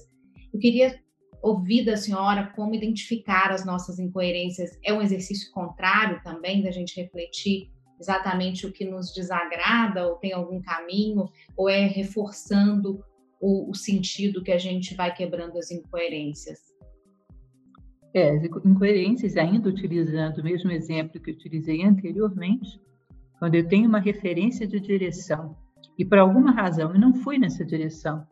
Eu queria ouvir da senhora como identificar as nossas incoerências. É um exercício contrário também da gente refletir exatamente o que nos desagrada, ou tem algum caminho, ou é reforçando o, o sentido que a gente vai quebrando as incoerências? É, as incoerências, ainda utilizando o mesmo exemplo que utilizei anteriormente, quando eu tenho uma referência de direção e por alguma razão eu não fui nessa direção,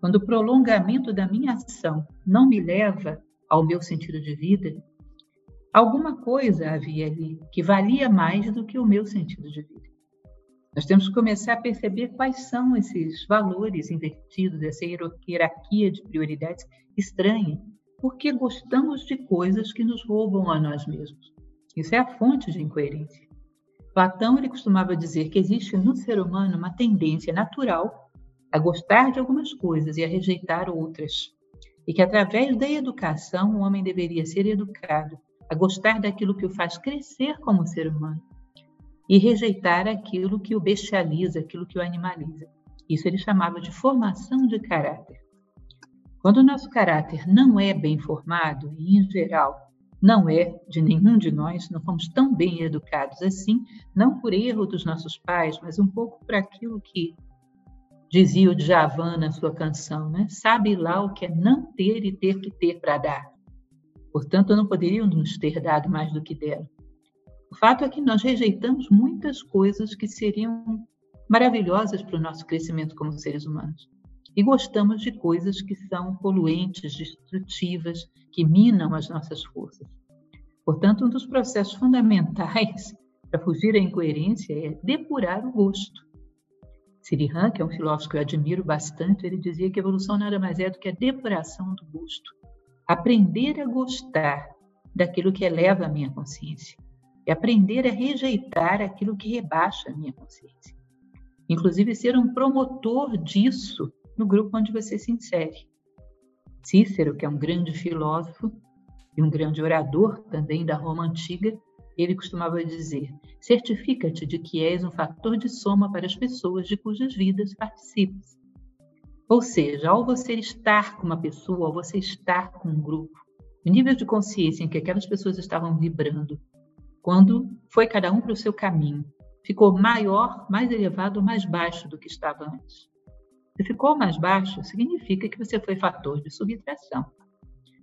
quando o prolongamento da minha ação não me leva ao meu sentido de vida, Alguma coisa havia ali que valia mais do que o meu sentido de vida. Nós temos que começar a perceber quais são esses valores invertidos, essa hierarquia de prioridades estranha, porque gostamos de coisas que nos roubam a nós mesmos. Isso é a fonte de incoerência. Platão ele costumava dizer que existe no ser humano uma tendência natural a gostar de algumas coisas e a rejeitar outras, e que através da educação o homem deveria ser educado a gostar daquilo que o faz crescer como ser humano e rejeitar aquilo que o bestializa, aquilo que o animaliza. Isso ele chamava de formação de caráter. Quando o nosso caráter não é bem formado, e em geral não é de nenhum de nós, não fomos tão bem educados assim, não por erro dos nossos pais, mas um pouco para aquilo que dizia o Djavan na sua canção, né? Sabe lá o que é não ter e ter que ter para dar. Portanto, não poderiam nos ter dado mais do que deram. O fato é que nós rejeitamos muitas coisas que seriam maravilhosas para o nosso crescimento como seres humanos. E gostamos de coisas que são poluentes, destrutivas, que minam as nossas forças. Portanto, um dos processos fundamentais para fugir à incoerência é depurar o gosto. Sirihan, que é um filósofo que eu admiro bastante, ele dizia que a evolução nada mais é do que a depuração do gosto aprender a gostar daquilo que eleva a minha consciência aprender a rejeitar aquilo que rebaixa a minha consciência. Inclusive, ser um promotor disso no grupo onde você se insere. Cícero, que é um grande filósofo e um grande orador também da Roma antiga, ele costumava dizer: certifica-te de que és um fator de soma para as pessoas de cujas vidas participas. Ou seja, ao você estar com uma pessoa, ao você estar com um grupo, o nível de consciência em que aquelas pessoas estavam vibrando, quando foi cada um para o seu caminho, ficou maior, mais elevado mais baixo do que estava antes. Se ficou mais baixo, significa que você foi fator de subtração.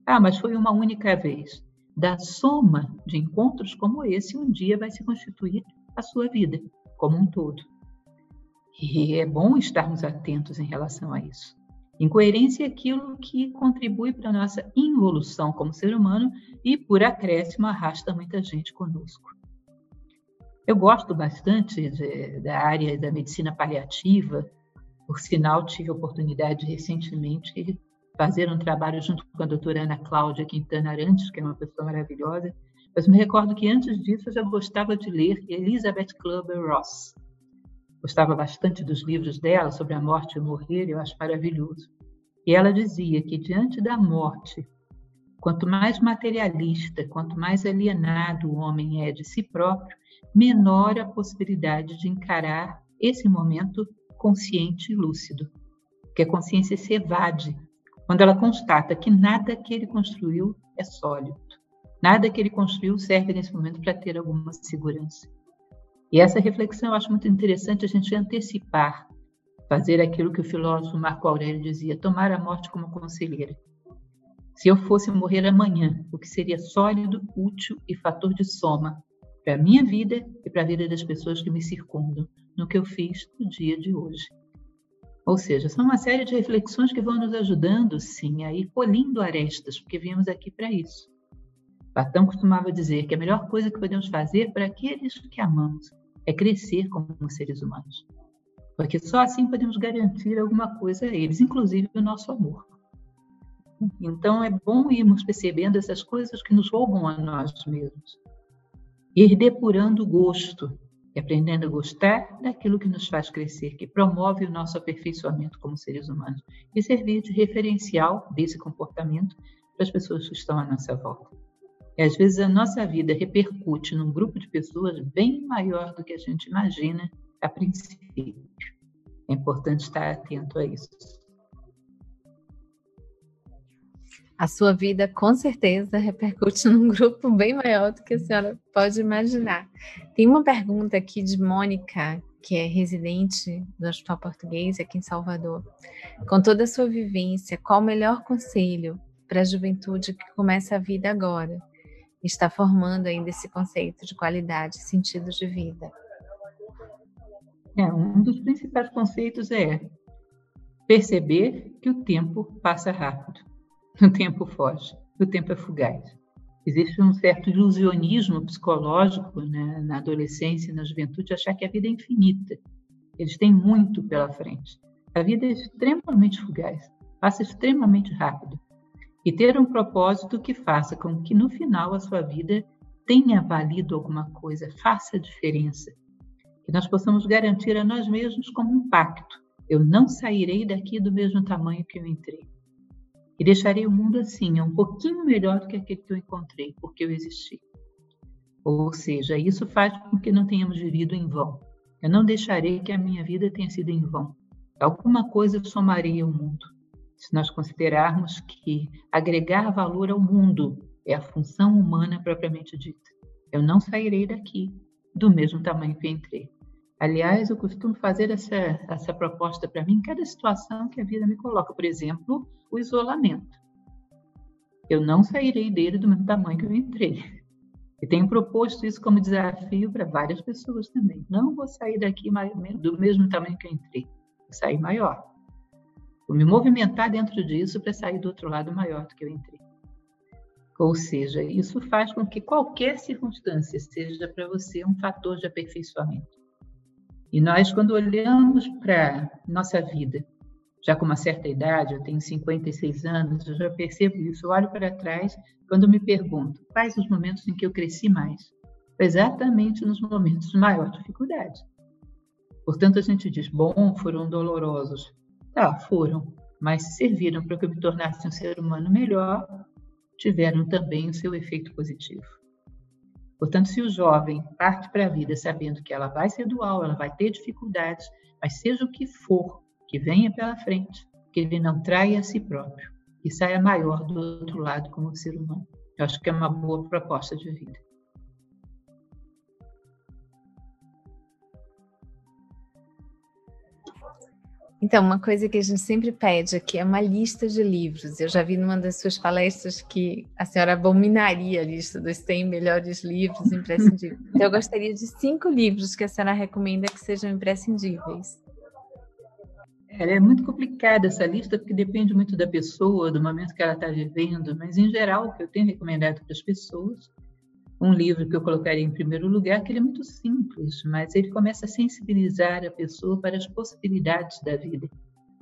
Ah, mas foi uma única vez. Da soma de encontros como esse, um dia vai se constituir a sua vida como um todo. E é bom estarmos atentos em relação a isso. Incoerência é aquilo que contribui para a nossa involução como ser humano e, por acréscimo, arrasta muita gente conosco. Eu gosto bastante de, da área da medicina paliativa, por sinal, tive a oportunidade recentemente de fazer um trabalho junto com a doutora Ana Cláudia Quintana Arantes, que é uma pessoa maravilhosa, mas me recordo que antes disso eu já gostava de ler Elizabeth Clubber-Ross. Gostava bastante dos livros dela sobre a morte e morrer, eu acho maravilhoso. E ela dizia que diante da morte, quanto mais materialista, quanto mais alienado o homem é de si próprio, menor a possibilidade de encarar esse momento consciente e lúcido. Que a consciência se evade quando ela constata que nada que ele construiu é sólido. Nada que ele construiu serve nesse momento para ter alguma segurança. E essa reflexão eu acho muito interessante a gente antecipar, fazer aquilo que o filósofo Marco Aurélio dizia, tomar a morte como conselheira. Se eu fosse morrer amanhã, o que seria sólido, útil e fator de soma para a minha vida e para a vida das pessoas que me circundam, no que eu fiz no dia de hoje. Ou seja, são uma série de reflexões que vão nos ajudando, sim, a ir polindo arestas, porque viemos aqui para isso. Platão costumava dizer que a melhor coisa que podemos fazer para aqueles que amamos é crescer como seres humanos. Porque só assim podemos garantir alguma coisa a eles, inclusive o nosso amor. Então é bom irmos percebendo essas coisas que nos roubam a nós mesmos. Ir depurando o gosto e aprendendo a gostar daquilo que nos faz crescer, que promove o nosso aperfeiçoamento como seres humanos e servir de referencial desse comportamento para as pessoas que estão à nossa volta. E às vezes a nossa vida repercute num grupo de pessoas bem maior do que a gente imagina a princípio. É importante estar atento a isso. A sua vida com certeza repercute num grupo bem maior do que a senhora pode imaginar. Tem uma pergunta aqui de Mônica, que é residente do Hospital Português aqui em Salvador. Com toda a sua vivência, qual o melhor conselho para a juventude que começa a vida agora? Está formando ainda esse conceito de qualidade e sentido de vida. É, um dos principais conceitos é perceber que o tempo passa rápido, o tempo foge, o tempo é fugaz. Existe um certo ilusionismo psicológico né, na adolescência e na juventude, achar que a vida é infinita. Eles têm muito pela frente. A vida é extremamente fugaz, passa extremamente rápido. E ter um propósito que faça com que no final a sua vida tenha valido alguma coisa, faça diferença que nós possamos garantir a nós mesmos como um pacto. Eu não sairei daqui do mesmo tamanho que eu entrei. E deixarei o mundo assim, um pouquinho melhor do que aquele que eu encontrei, porque eu existi. Ou seja, isso faz com que não tenhamos vivido em vão. Eu não deixarei que a minha vida tenha sido em vão. Alguma coisa somarei ao mundo. Se nós considerarmos que agregar valor ao mundo é a função humana propriamente dita, eu não sairei daqui do mesmo tamanho que entrei. Aliás, eu costumo fazer essa, essa proposta para mim em cada situação que a vida me coloca. Por exemplo, o isolamento. Eu não sairei dele do mesmo tamanho que eu entrei. E tenho proposto isso como desafio para várias pessoas também. Não vou sair daqui do mesmo tamanho que eu entrei. Vou sair maior. Vou me movimentar dentro disso para sair do outro lado maior do que eu entrei. Ou seja, isso faz com que qualquer circunstância seja para você um fator de aperfeiçoamento. E nós, quando olhamos para nossa vida, já com uma certa idade, eu tenho 56 anos, eu já percebo isso. Eu olho para trás quando me pergunto quais os momentos em que eu cresci mais. Exatamente nos momentos de maior dificuldade. Portanto, a gente diz: bom, foram dolorosos. Tá, foram, mas serviram para que eu me tornasse um ser humano melhor, tiveram também o seu efeito positivo. Portanto, se o jovem parte para a vida sabendo que ela vai ser dual, ela vai ter dificuldades, mas seja o que for que venha pela frente, que ele não traia a si próprio e saia maior do outro lado como ser humano. Eu acho que é uma boa proposta de vida. Então, uma coisa que a gente sempre pede aqui é uma lista de livros. Eu já vi numa das suas palestras que a senhora abominaria a lista dos 100 melhores livros imprescindíveis. Então, eu gostaria de cinco livros que a senhora recomenda que sejam imprescindíveis. É muito complicada essa lista, porque depende muito da pessoa, do momento que ela está vivendo, mas, em geral, o que eu tenho recomendado para as pessoas um livro que eu colocaria em primeiro lugar, que ele é muito simples, mas ele começa a sensibilizar a pessoa para as possibilidades da vida,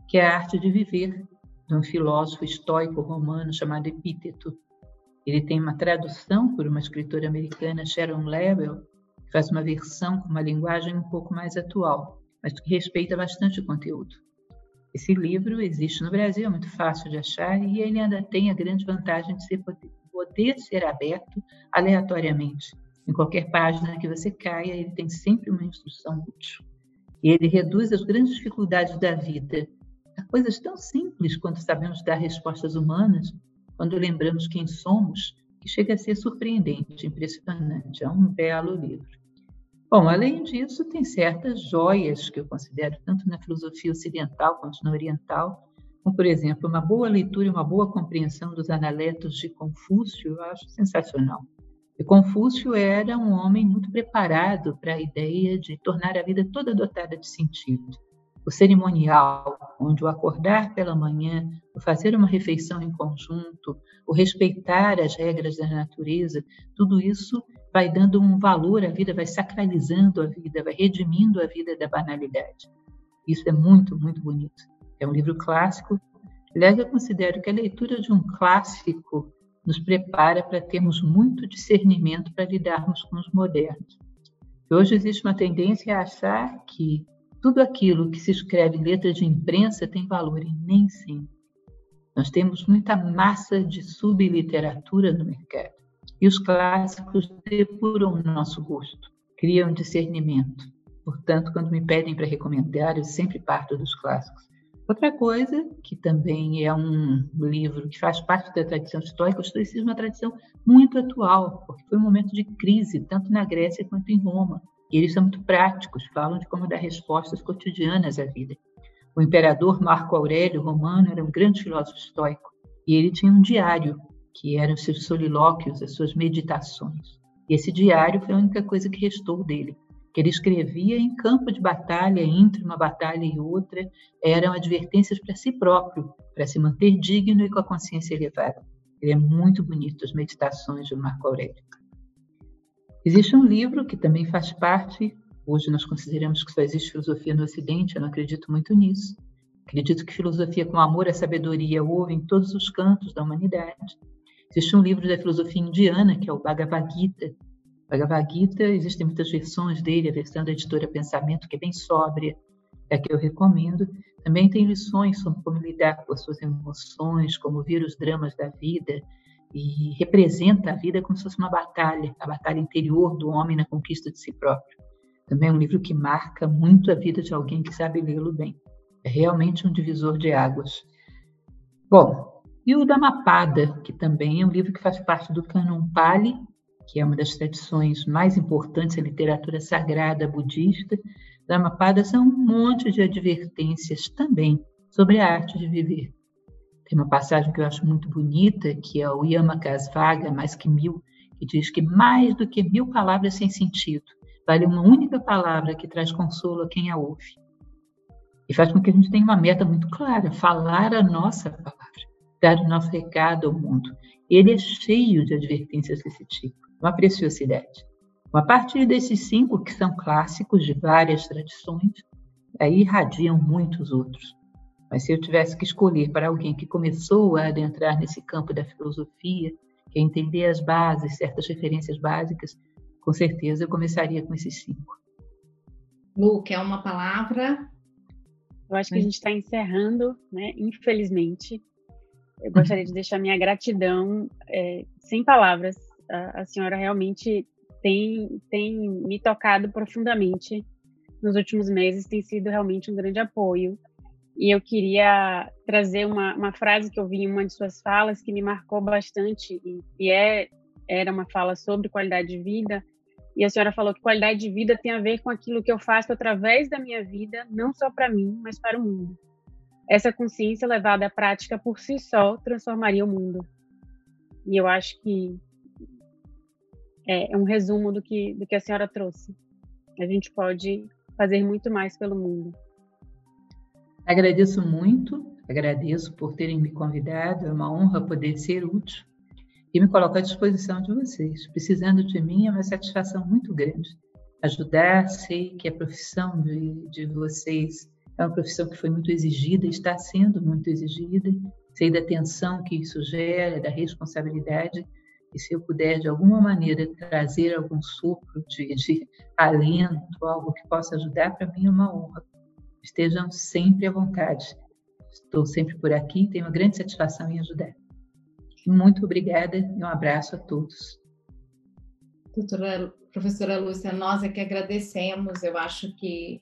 que é a arte de viver, de um filósofo estoico romano chamado Epíteto. Ele tem uma tradução por uma escritora americana, Sharon Level, que faz uma versão com uma linguagem um pouco mais atual, mas que respeita bastante o conteúdo. Esse livro existe no Brasil, é muito fácil de achar e ele ainda tem a grande vantagem de ser poder ser aberto aleatoriamente. Em qualquer página que você caia, ele tem sempre uma instrução útil. E ele reduz as grandes dificuldades da vida a coisas tão simples quanto sabemos dar respostas humanas quando lembramos quem somos, que chega a ser surpreendente, impressionante. É um belo livro. Bom, além disso, tem certas joias que eu considero, tanto na filosofia ocidental quanto na oriental, como, por exemplo, uma boa leitura e uma boa compreensão dos analetos de Confúcio, eu acho sensacional. E Confúcio era um homem muito preparado para a ideia de tornar a vida toda dotada de sentido. O cerimonial, onde o acordar pela manhã, o fazer uma refeição em conjunto, o respeitar as regras da natureza, tudo isso vai dando um valor à vida, vai sacralizando a vida, vai redimindo a vida da banalidade. Isso é muito, muito bonito. É um livro clássico. Aliás, eu considero que a leitura de um clássico nos prepara para termos muito discernimento para lidarmos com os modernos. Hoje existe uma tendência a achar que tudo aquilo que se escreve em letra de imprensa tem valor, e nem sempre. Nós temos muita massa de subliteratura no mercado. E os clássicos depuram o nosso gosto, criam discernimento. Portanto, quando me pedem para recomendar, eu sempre parto dos clássicos. Outra coisa, que também é um livro que faz parte da tradição histórica, o estoicismo é uma tradição muito atual, porque foi um momento de crise, tanto na Grécia quanto em Roma. E eles são muito práticos, falam de como dar respostas cotidianas à vida. O imperador Marco Aurélio Romano era um grande filósofo estoico, e ele tinha um diário, que eram seus solilóquios, as suas meditações. E esse diário foi a única coisa que restou dele que ele escrevia em campo de batalha, entre uma batalha e outra, eram advertências para si próprio, para se manter digno e com a consciência elevada. Ele é muito bonito, as Meditações de Marco Aurélio. Existe um livro que também faz parte, hoje nós consideramos que só existe filosofia no Ocidente, eu não acredito muito nisso. Acredito que filosofia com amor e sabedoria houve em todos os cantos da humanidade. Existe um livro da filosofia indiana, que é o Bhagavad Gita, Bhagavad Gita, existem muitas versões dele, a versão da editora Pensamento, que é bem sóbria, é a que eu recomendo. Também tem lições sobre como lidar com as suas emoções, como ver os dramas da vida, e representa a vida como se fosse uma batalha, a batalha interior do homem na conquista de si próprio. Também é um livro que marca muito a vida de alguém que sabe lê-lo bem. É realmente um divisor de águas. Bom, e o Dhammapada, que também é um livro que faz parte do Canon Pali, que é uma das tradições mais importantes da literatura sagrada budista, Dhammapada são um monte de advertências também sobre a arte de viver. Tem uma passagem que eu acho muito bonita, que é o Yamakasvaga, mais que mil, que diz que mais do que mil palavras sem sentido, vale uma única palavra que traz consolo a quem a ouve. E faz com que a gente tenha uma meta muito clara, falar a nossa palavra, dar o nosso recado ao mundo. Ele é cheio de advertências desse tipo uma preciosidade. A partir desses cinco, que são clássicos de várias tradições, aí irradiam muitos outros. Mas se eu tivesse que escolher para alguém que começou a adentrar nesse campo da filosofia, que é entender as bases, certas referências básicas, com certeza eu começaria com esses cinco. Lu, quer uma palavra? Eu acho que a gente está encerrando, né? Infelizmente. Eu gostaria de deixar minha gratidão é, sem palavras a, a senhora realmente tem, tem me tocado profundamente nos últimos meses, tem sido realmente um grande apoio. e eu queria trazer uma, uma frase que eu vi em uma de suas falas que me marcou bastante, e, e é, era uma fala sobre qualidade de vida, e a senhora falou que qualidade de vida tem a ver com aquilo que eu faço através da minha vida, não só para mim, mas para o mundo. Essa consciência levada à prática por si só transformaria o mundo. E eu acho que é, é um resumo do que, do que a senhora trouxe. A gente pode fazer muito mais pelo mundo. Agradeço muito, agradeço por terem me convidado, é uma honra poder ser útil e me coloco à disposição de vocês. Precisando de mim é uma satisfação muito grande. Ajudar, sei que a profissão de, de vocês é uma profissão que foi muito exigida, está sendo muito exigida, sei da tensão que isso gera, da responsabilidade, e se eu puder de alguma maneira trazer algum sopro de, de alento, algo que possa ajudar, para mim é uma honra. Estejam sempre à vontade. Estou sempre por aqui, tenho uma grande satisfação em ajudar. Muito obrigada e um abraço a todos. Doutora, professora Lúcia, nós é que agradecemos. Eu acho que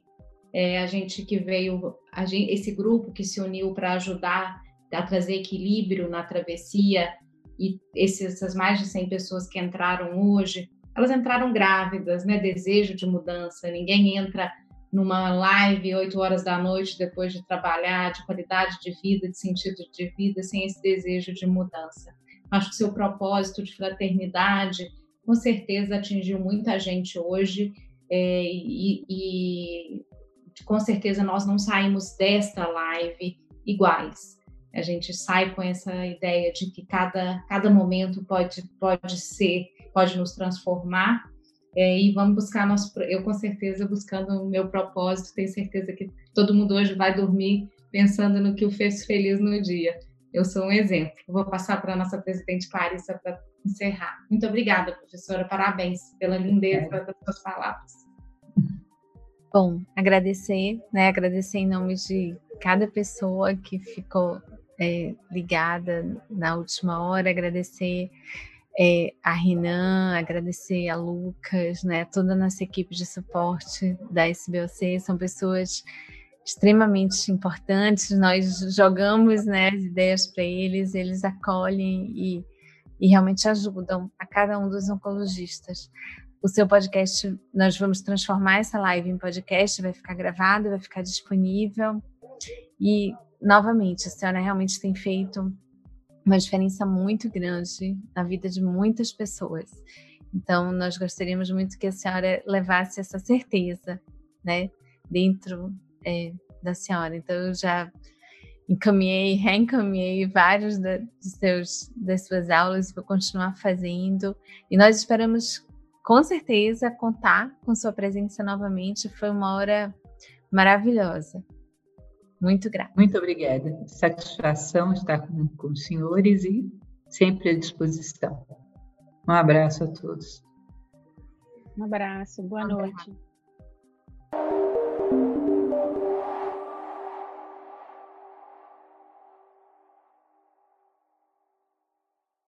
é, a gente que veio, gente, esse grupo que se uniu para ajudar a trazer equilíbrio na travessia e essas mais de 100 pessoas que entraram hoje, elas entraram grávidas, né? Desejo de mudança. Ninguém entra numa live 8 horas da noite depois de trabalhar, de qualidade de vida, de sentido de vida, sem esse desejo de mudança. Acho que seu propósito de fraternidade, com certeza atingiu muita gente hoje é, e, e com certeza nós não saímos desta live iguais. A gente sai com essa ideia de que cada, cada momento pode, pode ser, pode nos transformar é, e vamos buscar nosso. Eu, com certeza, buscando o meu propósito, tenho certeza que todo mundo hoje vai dormir pensando no que o fez feliz no dia. Eu sou um exemplo. Vou passar para a nossa presidente Clarissa para encerrar. Muito obrigada, professora. Parabéns pela lindeza das suas palavras. Bom, agradecer, né? Agradecer em nome de cada pessoa que ficou é, ligada na última hora, agradecer é, a Rinan, agradecer a Lucas, né? Toda a nossa equipe de suporte da SBOC, são pessoas extremamente importantes. Nós jogamos né, as ideias para eles, eles acolhem e, e realmente ajudam a cada um dos oncologistas o seu podcast, nós vamos transformar essa live em podcast, vai ficar gravado, vai ficar disponível. E, novamente, a senhora realmente tem feito uma diferença muito grande na vida de muitas pessoas. Então, nós gostaríamos muito que a senhora levasse essa certeza, né, dentro é, da senhora. Então, eu já encaminhei, reencaminhei vários da, de seus, das suas aulas, vou continuar fazendo. E nós esperamos com certeza contar com sua presença novamente. Foi uma hora maravilhosa. Muito grata. Muito obrigada. Satisfação estar com, com os senhores e sempre à disposição. Um abraço a todos. Um abraço, boa um abraço. noite.